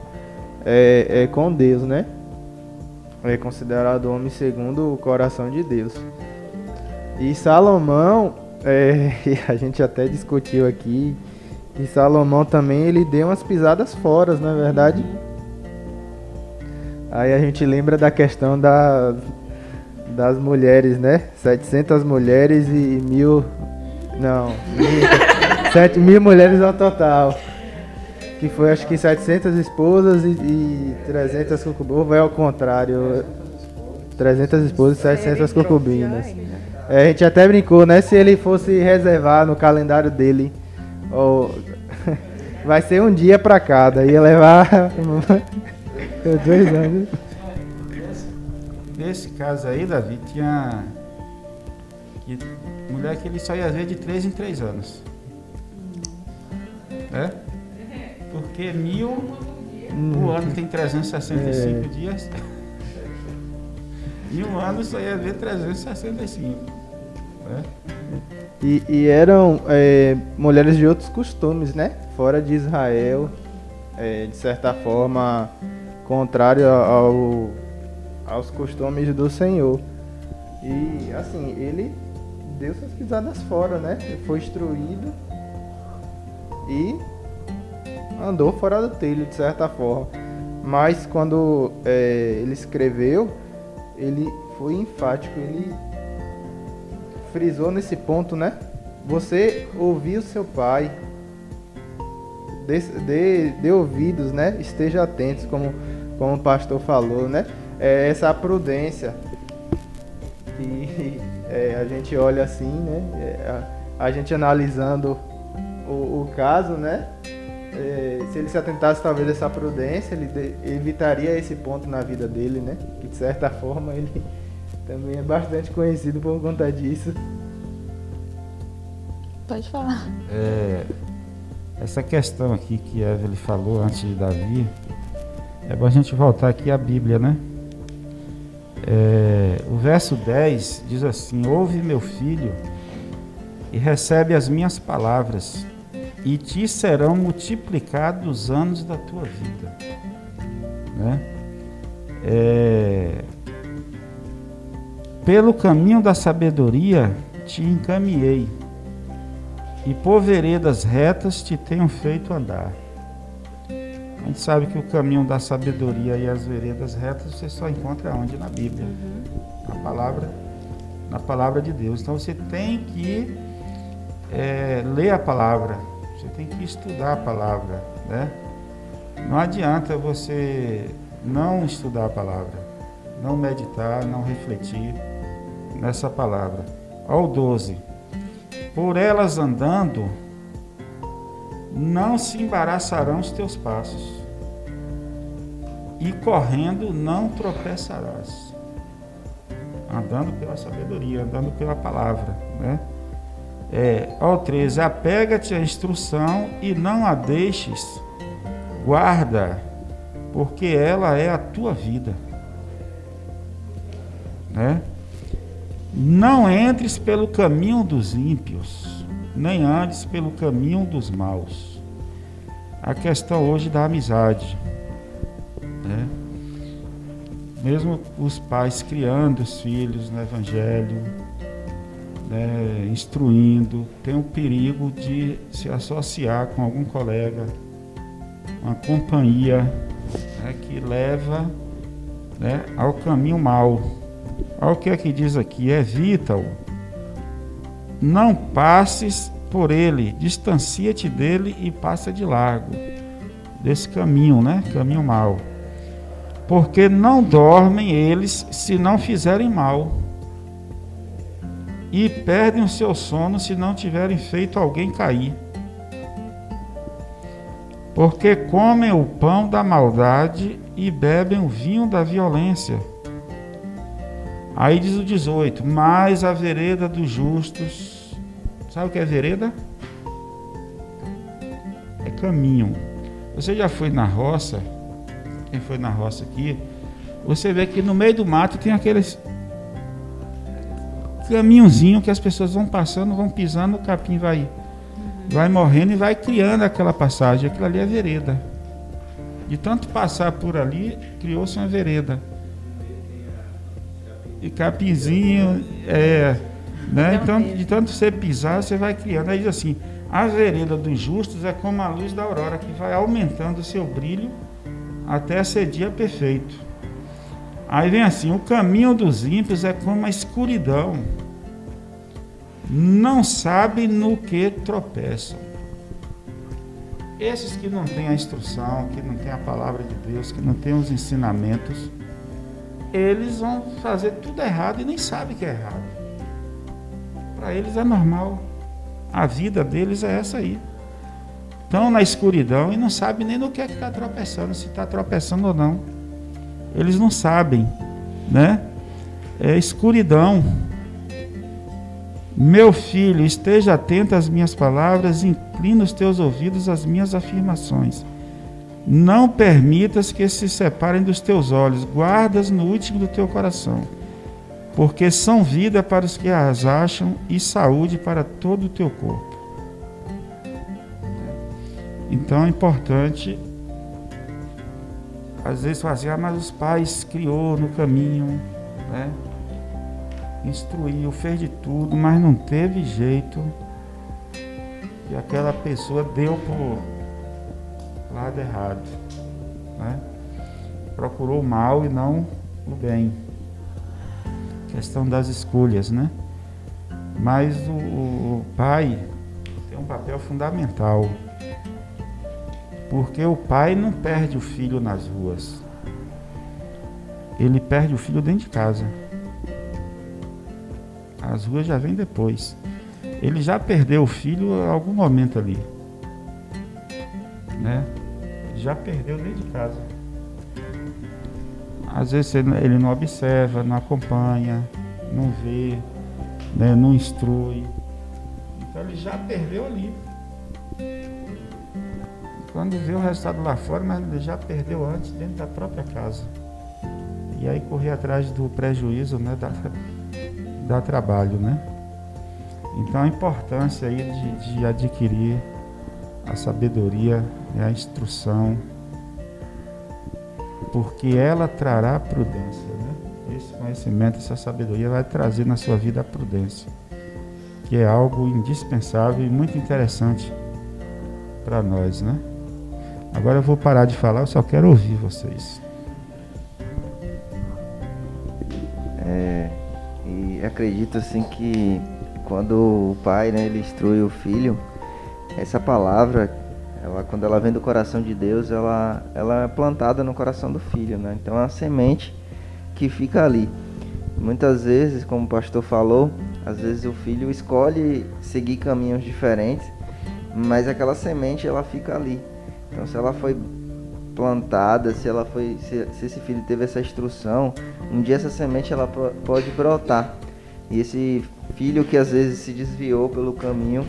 é, é, com Deus, né? É considerado homem segundo o coração de Deus. E Salomão, é, a gente até discutiu aqui, e Salomão também ele deu umas pisadas fora, não é verdade? Aí a gente lembra da questão da, das mulheres, né? 700 mulheres e mil. Não, mil, 7 mil mulheres ao total. Que foi acho que 700 esposas e, e 300 concubinas. Ou vai ao contrário? 300 esposas e 700 concubinas. É, a gente até brincou, né? Se ele fosse reservar no calendário dele, ou vai ser um dia pra cada, ia levar dois anos. Nesse caso aí, Davi, tinha que- mulher que ele só ia ver de 3 em 3 anos. É? Porque mil, o ano tem 365 dias. Em um ano só ia ver 365. Né? E, e eram é, mulheres de outros costumes, né? Fora de Israel, é, de certa forma, contrário ao, aos costumes do Senhor. E assim, ele deu suas pisadas fora, né? Foi instruído e andou fora do telho, de certa forma. mas quando é, ele escreveu, ele foi enfático, ele frisou nesse ponto, né? Você ouviu seu pai, dê, dê, dê ouvidos, né? Esteja atentos, como, como o pastor falou, né? É essa prudência que é, a gente olha assim, né? É, a, a, gente analisando o, o caso, né? É, se ele se atentasse talvez a essa prudência, ele de, evitaria esse ponto na vida dele, né? Que de certa forma ele também é bastante conhecido por conta disso. Pode falar. É, essa questão aqui que Evelyn falou antes de Davi, é bom a gente voltar aqui à Bíblia, né? É, o verso 10 diz assim: Ouve, meu filho, e recebe as minhas palavras, e te serão multiplicados os anos da tua vida. Né? É, pelo caminho da sabedoria te encaminhei e por veredas retas te tenho feito andar. A gente sabe que o caminho da sabedoria e as veredas retas você só encontra onde? Na Bíblia. Uhum. Na palavra, na palavra de Deus. Então você tem que é, ler a palavra, você tem que estudar a palavra, né? Não adianta você não estudar a palavra, não meditar, não refletir nessa palavra. Ao 12 por elas andando, não se embaraçarão os teus passos, e correndo não tropeçarás. Andando pela sabedoria, andando pela palavra, né? É, ao 13, apega-te à instrução e não a deixes, guarda, porque ela é a tua vida. Né? Não entres pelo caminho dos ímpios, nem andes pelo caminho dos maus. A questão hoje da amizade. Né? Mesmo os pais criando os filhos no Evangelho, né, instruindo, tem o perigo de se associar com algum colega, uma companhia né, que leva né, ao caminho mau. Olha o que é que diz aqui: evita-o. Não passes por ele, distancia-te dele e passa de largo desse caminho, né? Caminho mau. Porque não dormem eles se não fizerem mal, e perdem o seu sono se não tiverem feito alguém cair. Porque comem o pão da maldade e bebem o vinho da violência Aí diz o 18: Mas a vereda dos justos. Sabe o que é vereda? É caminho. Você já foi na roça? Quem foi na roça aqui? Você vê que no meio do mato tem aqueles caminhozinho que as pessoas vão passando, vão pisando, o capim vai vai morrendo e vai criando aquela passagem. Aquilo ali é vereda. De tanto passar por ali, criou-se uma vereda e capinzinho, é, né? Então, de tanto você pisar, você vai criando. Aí diz assim: a vereda dos justos é como a luz da aurora, que vai aumentando o seu brilho até ser dia perfeito. Aí vem assim: o caminho dos ímpios é como a escuridão, não sabem no que tropeçam. Esses que não têm a instrução, que não têm a palavra de Deus, que não têm os ensinamentos, eles vão fazer tudo errado e nem sabem que é errado. Para eles é normal. A vida deles é essa aí. Estão na escuridão e não sabem nem no que é que está tropeçando, se está tropeçando ou não. Eles não sabem, né? É escuridão. Meu filho, esteja atento às minhas palavras, inclina os teus ouvidos às minhas afirmações. Não permitas que se separem dos teus olhos, guardas no último do teu coração, porque são vida para os que as acham e saúde para todo o teu corpo. Então é importante, às vezes fazer, ah, mas os pais criou no caminho, né? instruiu, fez de tudo, mas não teve jeito. E aquela pessoa deu por lado errado. Né? procurou o mal e não o bem. Questão das escolhas, né? Mas o, o pai tem um papel fundamental. Porque o pai não perde o filho nas ruas. Ele perde o filho dentro de casa. As ruas já vêm depois. Ele já perdeu o filho em algum momento ali. Né? Já perdeu dentro de casa. Às vezes ele não observa, não acompanha, não vê, né? não instrui. Então ele já perdeu ali. Quando vê o resultado lá fora, mas ele já perdeu antes dentro da própria casa. E aí correr atrás do prejuízo né, dá, dá trabalho, né? Então a importância aí de, de adquirir a sabedoria e a instrução, porque ela trará prudência, né? Esse conhecimento, essa sabedoria vai trazer na sua vida a prudência, que é algo indispensável e muito interessante para nós, né? Agora eu vou parar de falar, eu só quero ouvir vocês. É, e acredito assim que quando o pai, né, ele instrui o filho, essa palavra, ela quando ela vem do coração de Deus, ela ela é plantada no coração do filho, né? Então é uma semente que fica ali. Muitas vezes, como o pastor falou, às vezes o filho escolhe seguir caminhos diferentes, mas aquela semente ela fica ali. Então se ela foi plantada, se ela foi, se, se esse filho teve essa instrução, um dia essa semente ela pode brotar. E esse filho que às vezes se desviou pelo caminho,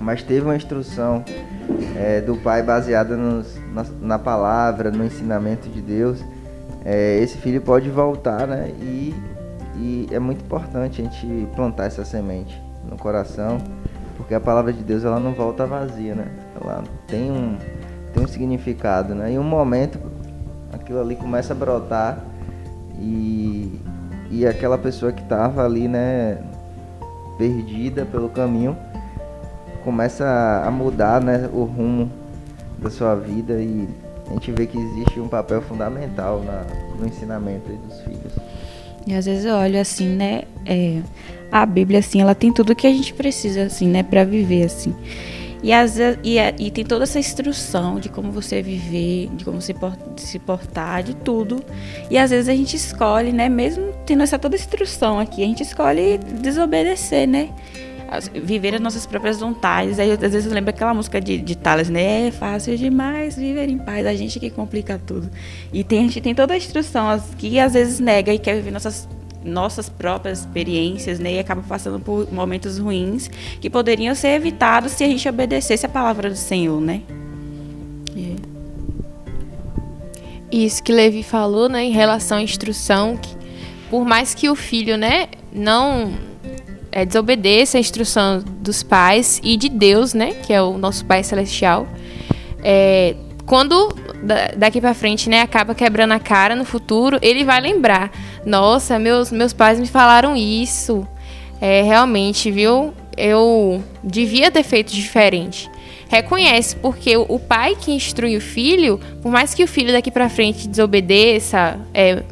mas teve uma instrução é, do pai baseada nos, na, na, palavra, no ensinamento de Deus, é, esse filho pode voltar, né? E, e é muito importante a gente plantar essa semente no coração, porque a palavra de Deus ela não volta vazia, né? Ela tem um tem um significado, né? E um momento aquilo ali começa a brotar e, e aquela pessoa que estava ali, né, perdida pelo caminho, começa a mudar, né, o rumo da sua vida e a gente vê que existe um papel fundamental na, no ensinamento dos filhos. E às vezes eu olho assim, né, é, a Bíblia assim, ela tem tudo que a gente precisa assim, né, para viver assim. E, as, e, e, tem toda essa instrução de como você viver, de como se, se portar, de tudo. E às vezes a gente escolhe, né? Mesmo tendo essa toda instrução aqui, a gente escolhe desobedecer, né? Viver as nossas próprias vontades. Aí às vezes eu lembro aquela música de, de Thales, né? É fácil demais viver em paz. A gente que complica tudo. E tem, a gente tem toda a instrução que às vezes nega e quer viver nossas nossas próprias experiências, né? E acaba passando por momentos ruins que poderiam ser evitados se a gente obedecesse a palavra do Senhor, né? É. Isso que Levi falou, né, em relação à instrução, que por mais que o filho, né, não é, desobedeça a instrução dos pais e de Deus, né, que é o nosso Pai Celestial, é, quando daqui para frente, né, acaba quebrando a cara no futuro, ele vai lembrar: nossa, meus, meus pais me falaram isso. É, realmente, viu? Eu devia ter feito diferente. Reconhece, porque o pai que instrui o filho, por mais que o filho daqui para frente desobedeça, é,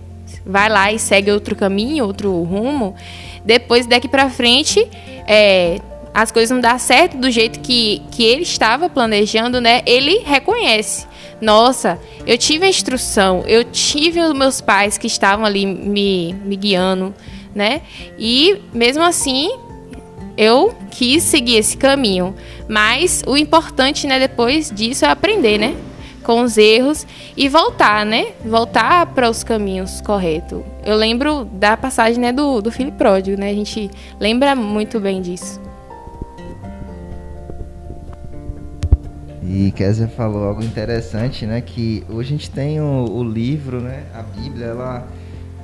vai lá e segue outro caminho, outro rumo, depois daqui para frente, é, as coisas não dão certo do jeito que, que ele estava planejando, né? Ele reconhece. Nossa, eu tive a instrução, eu tive os meus pais que estavam ali me, me guiando, né? E mesmo assim, eu quis seguir esse caminho. Mas o importante, né, depois disso é aprender, né? Com os erros e voltar, né? Voltar para os caminhos corretos. Eu lembro da passagem né, do, do filho pródigo, né? A gente lembra muito bem disso. E Kézia falou algo interessante, né? Que hoje a gente tem o, o, livro, né? A Bíblia, ela,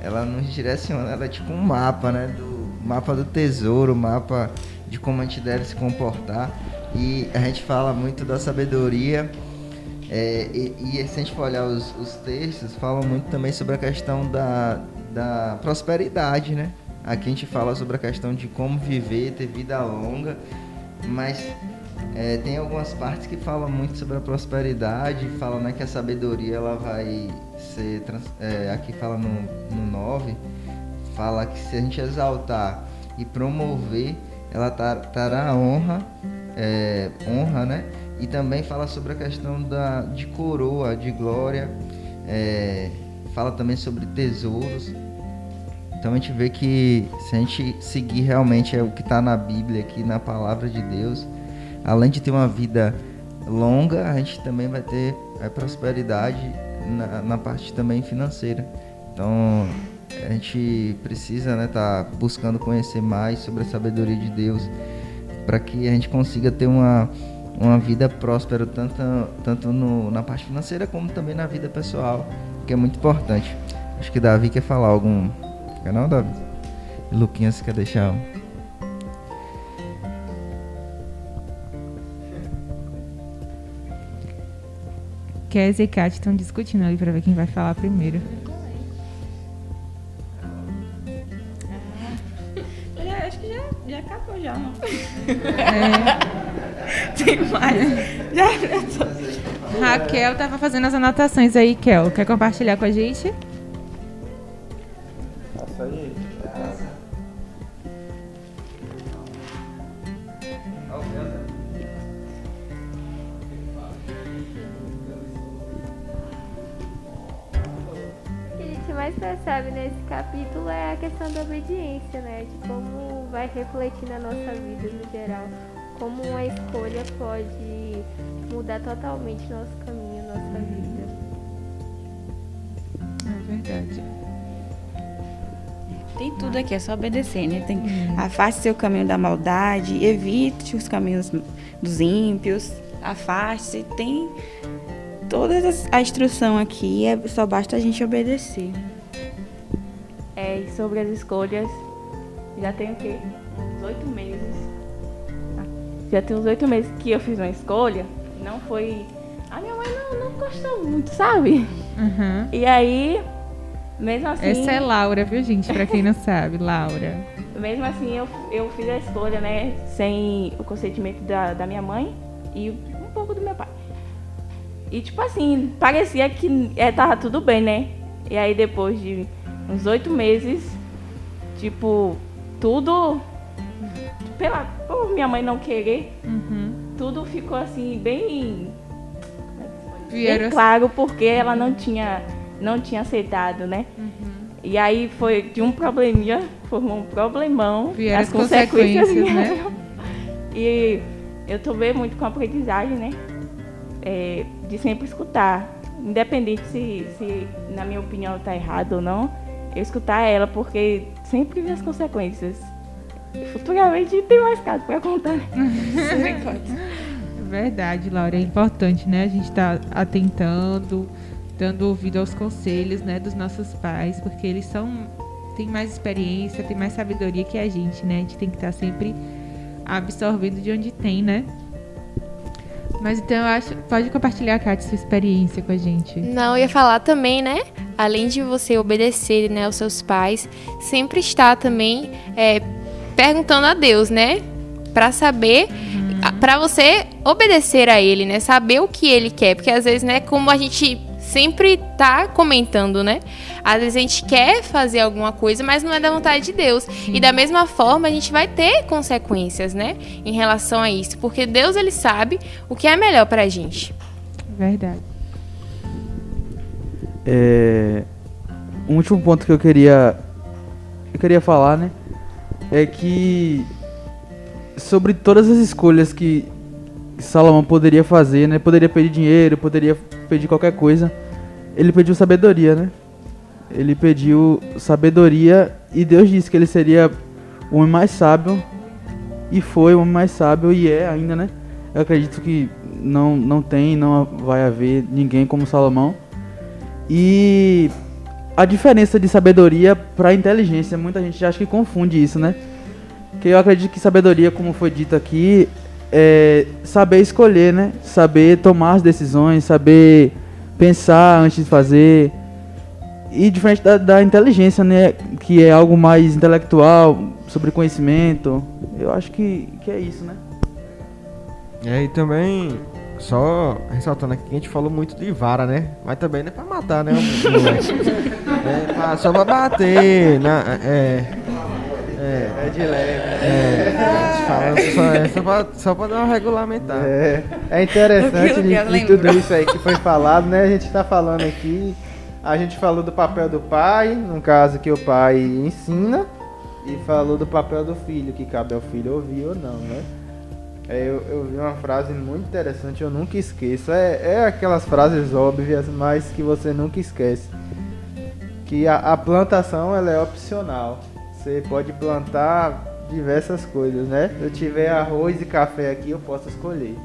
ela nos direciona, ela é tipo um mapa, né? Do mapa do tesouro, mapa de como a gente deve se comportar. E a gente fala muito da sabedoria. É, e, e, se a gente for olhar os, os textos, falam muito também sobre a questão da, da prosperidade, né? Aqui a gente fala sobre a questão de como viver, ter vida longa, mas É, tem algumas partes que falam muito sobre a prosperidade, fala né, que a sabedoria ela vai ser. é, aqui fala no, no 9, fala que se a gente exaltar e promover, ela trará honra, é, honra, né? E também fala sobre a questão da, de coroa, de glória, é, fala também sobre tesouros. Então a gente vê que se a gente seguir realmente é o que está na Bíblia aqui, na palavra de Deus, além de ter uma vida longa, a gente também vai ter a prosperidade na, na parte também financeira. Então a gente precisa estar né, tá buscando conhecer mais sobre a sabedoria de Deus para que a gente consiga ter uma, uma vida próspera tanto, tanto no, na parte financeira como também na vida pessoal, que é muito importante. Acho que Davi quer falar algum. Quer não, Davi? Luquinhas quer deixar Kes e Kat estão discutindo ali pra ver quem vai falar primeiro. Já, acho que já, já acabou já, não. É, Tem mais. Já, Raquel tava fazendo as anotações aí, Kel. Quer compartilhar com a gente? O que percebe nesse capítulo é a questão da obediência, né? De como vai refletir na nossa vida no geral. Como uma escolha pode mudar totalmente nosso caminho, nossa vida. É verdade. Tem tudo aqui, é só obedecer, né? Tem, afaste seu caminho da maldade, evite os caminhos dos ímpios, afaste. Tem toda a instrução aqui, é, só basta a gente obedecer. É, e sobre as escolhas, já tem o quê? Uns oito meses. Ah, Já tem uns oito meses que eu fiz uma escolha. Não foi. A minha mãe não, não gostou muito, sabe? Uhum. E aí, mesmo assim. Essa é Laura, viu, gente? Pra quem não sabe, Laura. Mesmo assim, eu, eu fiz a escolha, né? Sem o consentimento da, da minha mãe e um pouco do meu pai. E, tipo assim, parecia que é, tava tudo bem, né? E aí, depois de uns oito meses, tipo, tudo. Pela, por minha mãe não querer, Uhum. tudo ficou assim, bem. Bem claro, porque ela não tinha, não tinha aceitado, né? Uhum. E aí foi de um probleminha, formou um problemão. Vieram as as consequências, né? E eu tomei muito com a aprendizagem, né? É, de sempre escutar. Independente se, se, na minha opinião, tá errado ou não, eu escutar ela, porque sempre vi as consequências. Futuramente tem mais caso pra contar. Verdade, Laura. É importante, né? A gente tá atentando, dando ouvido aos conselhos, né, dos nossos pais, porque eles são têm mais experiência, têm mais sabedoria que a gente, né? A gente tem que estar sempre absorvendo de onde tem, né? Mas então eu acho, pode compartilhar, Kátia, sua experiência com a gente. Não, eu ia falar também, né? Além de você obedecer né, aos seus pais, sempre estar também é, perguntando a Deus, né? Pra saber, a- pra você obedecer a Ele, né? Saber o que Ele quer. Porque às vezes, né, como a gente sempre tá comentando, né? Às vezes a gente quer fazer alguma coisa, mas não é da vontade de Deus. E da mesma forma, a gente vai ter consequências, né? Em relação a isso. Porque Deus, Ele sabe o que é melhor pra gente. Verdade. É, um último ponto que eu queria eu queria falar, né, é que sobre todas as escolhas que Salomão poderia fazer, né, poderia pedir dinheiro, poderia pedir qualquer coisa, ele pediu sabedoria, né? Ele pediu sabedoria e Deus disse que ele seria o homem mais sábio e foi o homem mais sábio e é ainda, né? Eu acredito que não não tem, não vai haver ninguém como Salomão. E a diferença de sabedoria para inteligência, muita gente acha que confunde isso, né? Que eu acredito que sabedoria, como foi dito aqui, é saber escolher, né? Saber tomar as decisões, saber pensar antes de fazer. E diferente da, da inteligência, né? Que é algo mais intelectual, sobre conhecimento. Eu acho que, que é isso, né? É, e também, só ressaltando aqui que a gente falou muito de vara, né? Mas também não é pra matar, né? é pra- só pra bater. Na, é, é, É de leve. é, a gente fala só, é só, pra, só pra dar uma regulamentada. É, é interessante de, de tudo isso aí que foi falado, né? A gente tá falando aqui, a gente falou do papel do pai, no caso que o pai ensina, e falou do papel do filho, que cabe ao filho ouvir ou não, né? É, eu, eu vi uma frase muito interessante, eu nunca esqueço. É, é aquelas frases óbvias, mas que você nunca esquece. Que a, a plantação ela é opcional. Você pode plantar diversas coisas, né? Se eu tiver arroz e café aqui, eu posso escolher.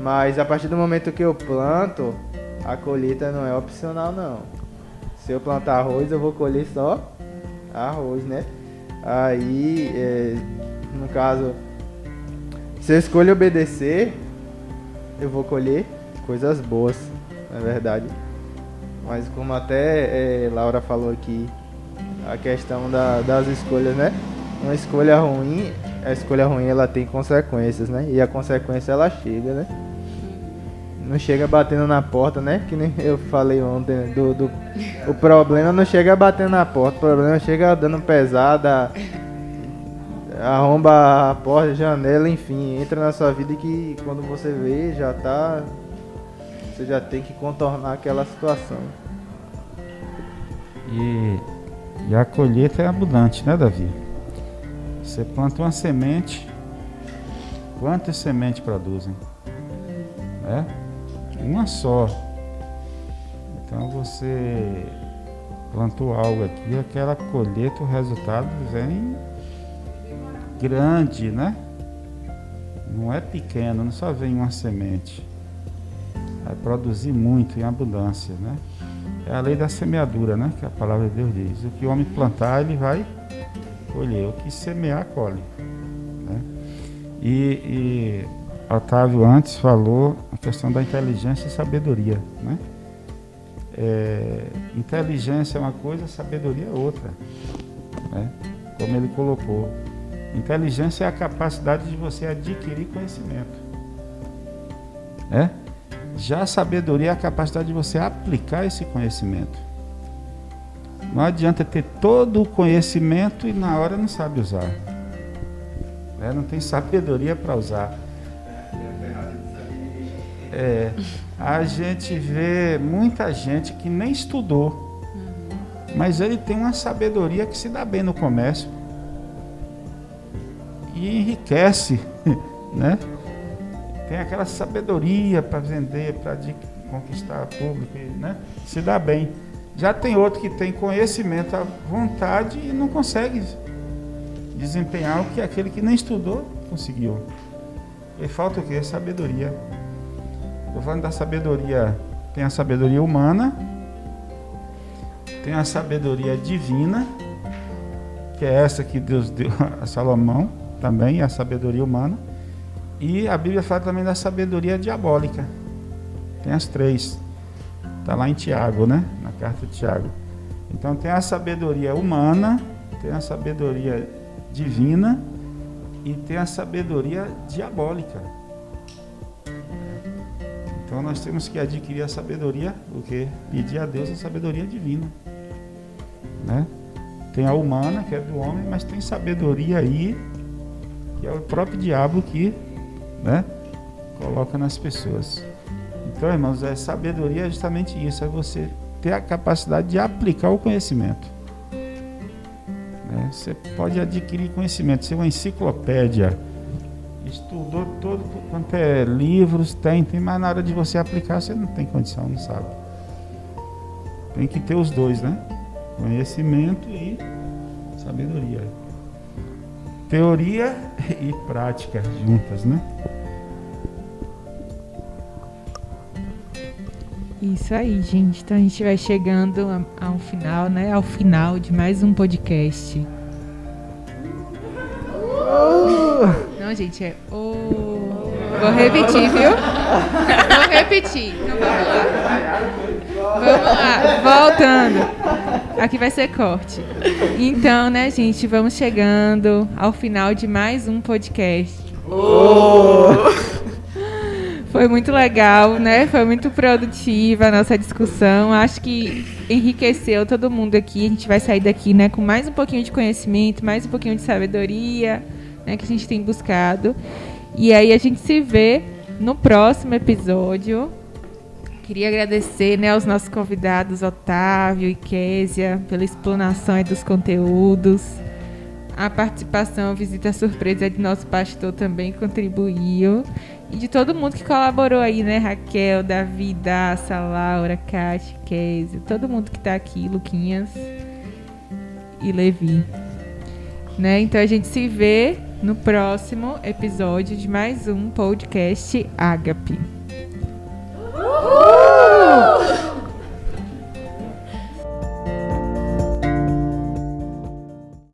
Mas a partir do momento que eu planto, a colheita não é opcional não. Se eu plantar arroz, eu vou colher só arroz, né? Aí, é, no caso, se eu escolho obedecer, eu vou colher coisas boas, na verdade. Mas como até é, Laura falou aqui, a questão da- das escolhas, né? Uma escolha ruim, a escolha ruim ela tem consequências, né? E a consequência ela chega, né? Não chega batendo na porta, né? Que nem eu falei ontem, do, do- o problema não chega batendo na porta, o problema chega dando pesada, arromba a porta, janela, enfim, entra na sua vida que quando você vê já tá. Você já tem que contornar aquela situação. E, e a colheita é abundante, né, Davi? Você planta uma semente, quantas sementes produzem? Né? Uma só. Então você plantou algo aqui, aquela colheita, o resultado vem grande, né? Não é pequeno, não só vem uma semente. Vai produzir muito em abundância, né? É a lei da semeadura, né? Que a palavra de Deus diz. O que o homem plantar, ele vai colher. O que semear, colhe. né? E, e Otávio antes falou a questão da inteligência e sabedoria, né? É, inteligência é uma coisa, sabedoria é outra, né? Como ele colocou. Inteligência é a capacidade de você adquirir conhecimento, né? Já a sabedoria é a capacidade de você aplicar esse conhecimento. Não adianta ter todo o conhecimento e na hora não sabe usar. né? Não tem sabedoria para usar. É, a gente vê muita gente que nem estudou, mas ele tem uma sabedoria que se dá bem no comércio e enriquece, né? Tem aquela sabedoria para vender, para conquistar público, né? Se dá bem. Já tem outro que tem conhecimento, a vontade e não consegue desempenhar o que aquele que nem estudou conseguiu. E falta o quê? Sabedoria. Estou falando da sabedoria. Tem a sabedoria humana, tem a sabedoria divina, que é essa que Deus deu a Salomão, também, a sabedoria humana. E a Bíblia fala também da sabedoria diabólica. Tem as três. Está lá em Tiago, né? Carta de Tiago. Então tem a sabedoria humana, tem a sabedoria divina e tem a sabedoria diabólica. Então nós temos que adquirir a sabedoria, o que? Pedir a Deus a sabedoria divina. Né? Tem a humana, que é do homem, mas tem sabedoria aí, que é o próprio diabo que né, coloca nas pessoas. Então, irmãos, é sabedoria é justamente isso, é você ter a capacidade de aplicar o conhecimento. Né? Você pode adquirir conhecimento, ser uma enciclopédia, estudou todo quanto é livros, tem, tem, mas na hora de você aplicar você não tem condição, não sabe. Tem que ter os dois, né? Conhecimento e sabedoria. Teoria e prática juntas, né? Isso aí, gente. Então a gente vai chegando ao final, né? Ao final de mais um podcast. Não, gente, é o. Vou repetir, viu? Vou repetir. Então vamos lá. Vamos lá, voltando. Aqui vai ser corte. Então, né, gente, vamos chegando ao final de mais um podcast. Foi muito legal, né? Foi muito produtiva a nossa discussão. Acho que enriqueceu todo mundo aqui. A gente vai sair daqui, né, com mais um pouquinho de conhecimento, mais um pouquinho de sabedoria, né, que a gente tem buscado. E aí a gente se vê no próximo episódio. Queria agradecer né, aos nossos convidados, Otávio e Késia, pela explanação dos conteúdos. A participação, a visita surpresa de nosso pastor também contribuiu. E de todo mundo que colaborou aí, né? Raquel, Davi, Daça, Laura, Kátia, Késia, todo mundo que está aqui, Luquinhas e Levi. Né? Então a gente se vê no próximo episódio de mais um podcast Ágape. Uh!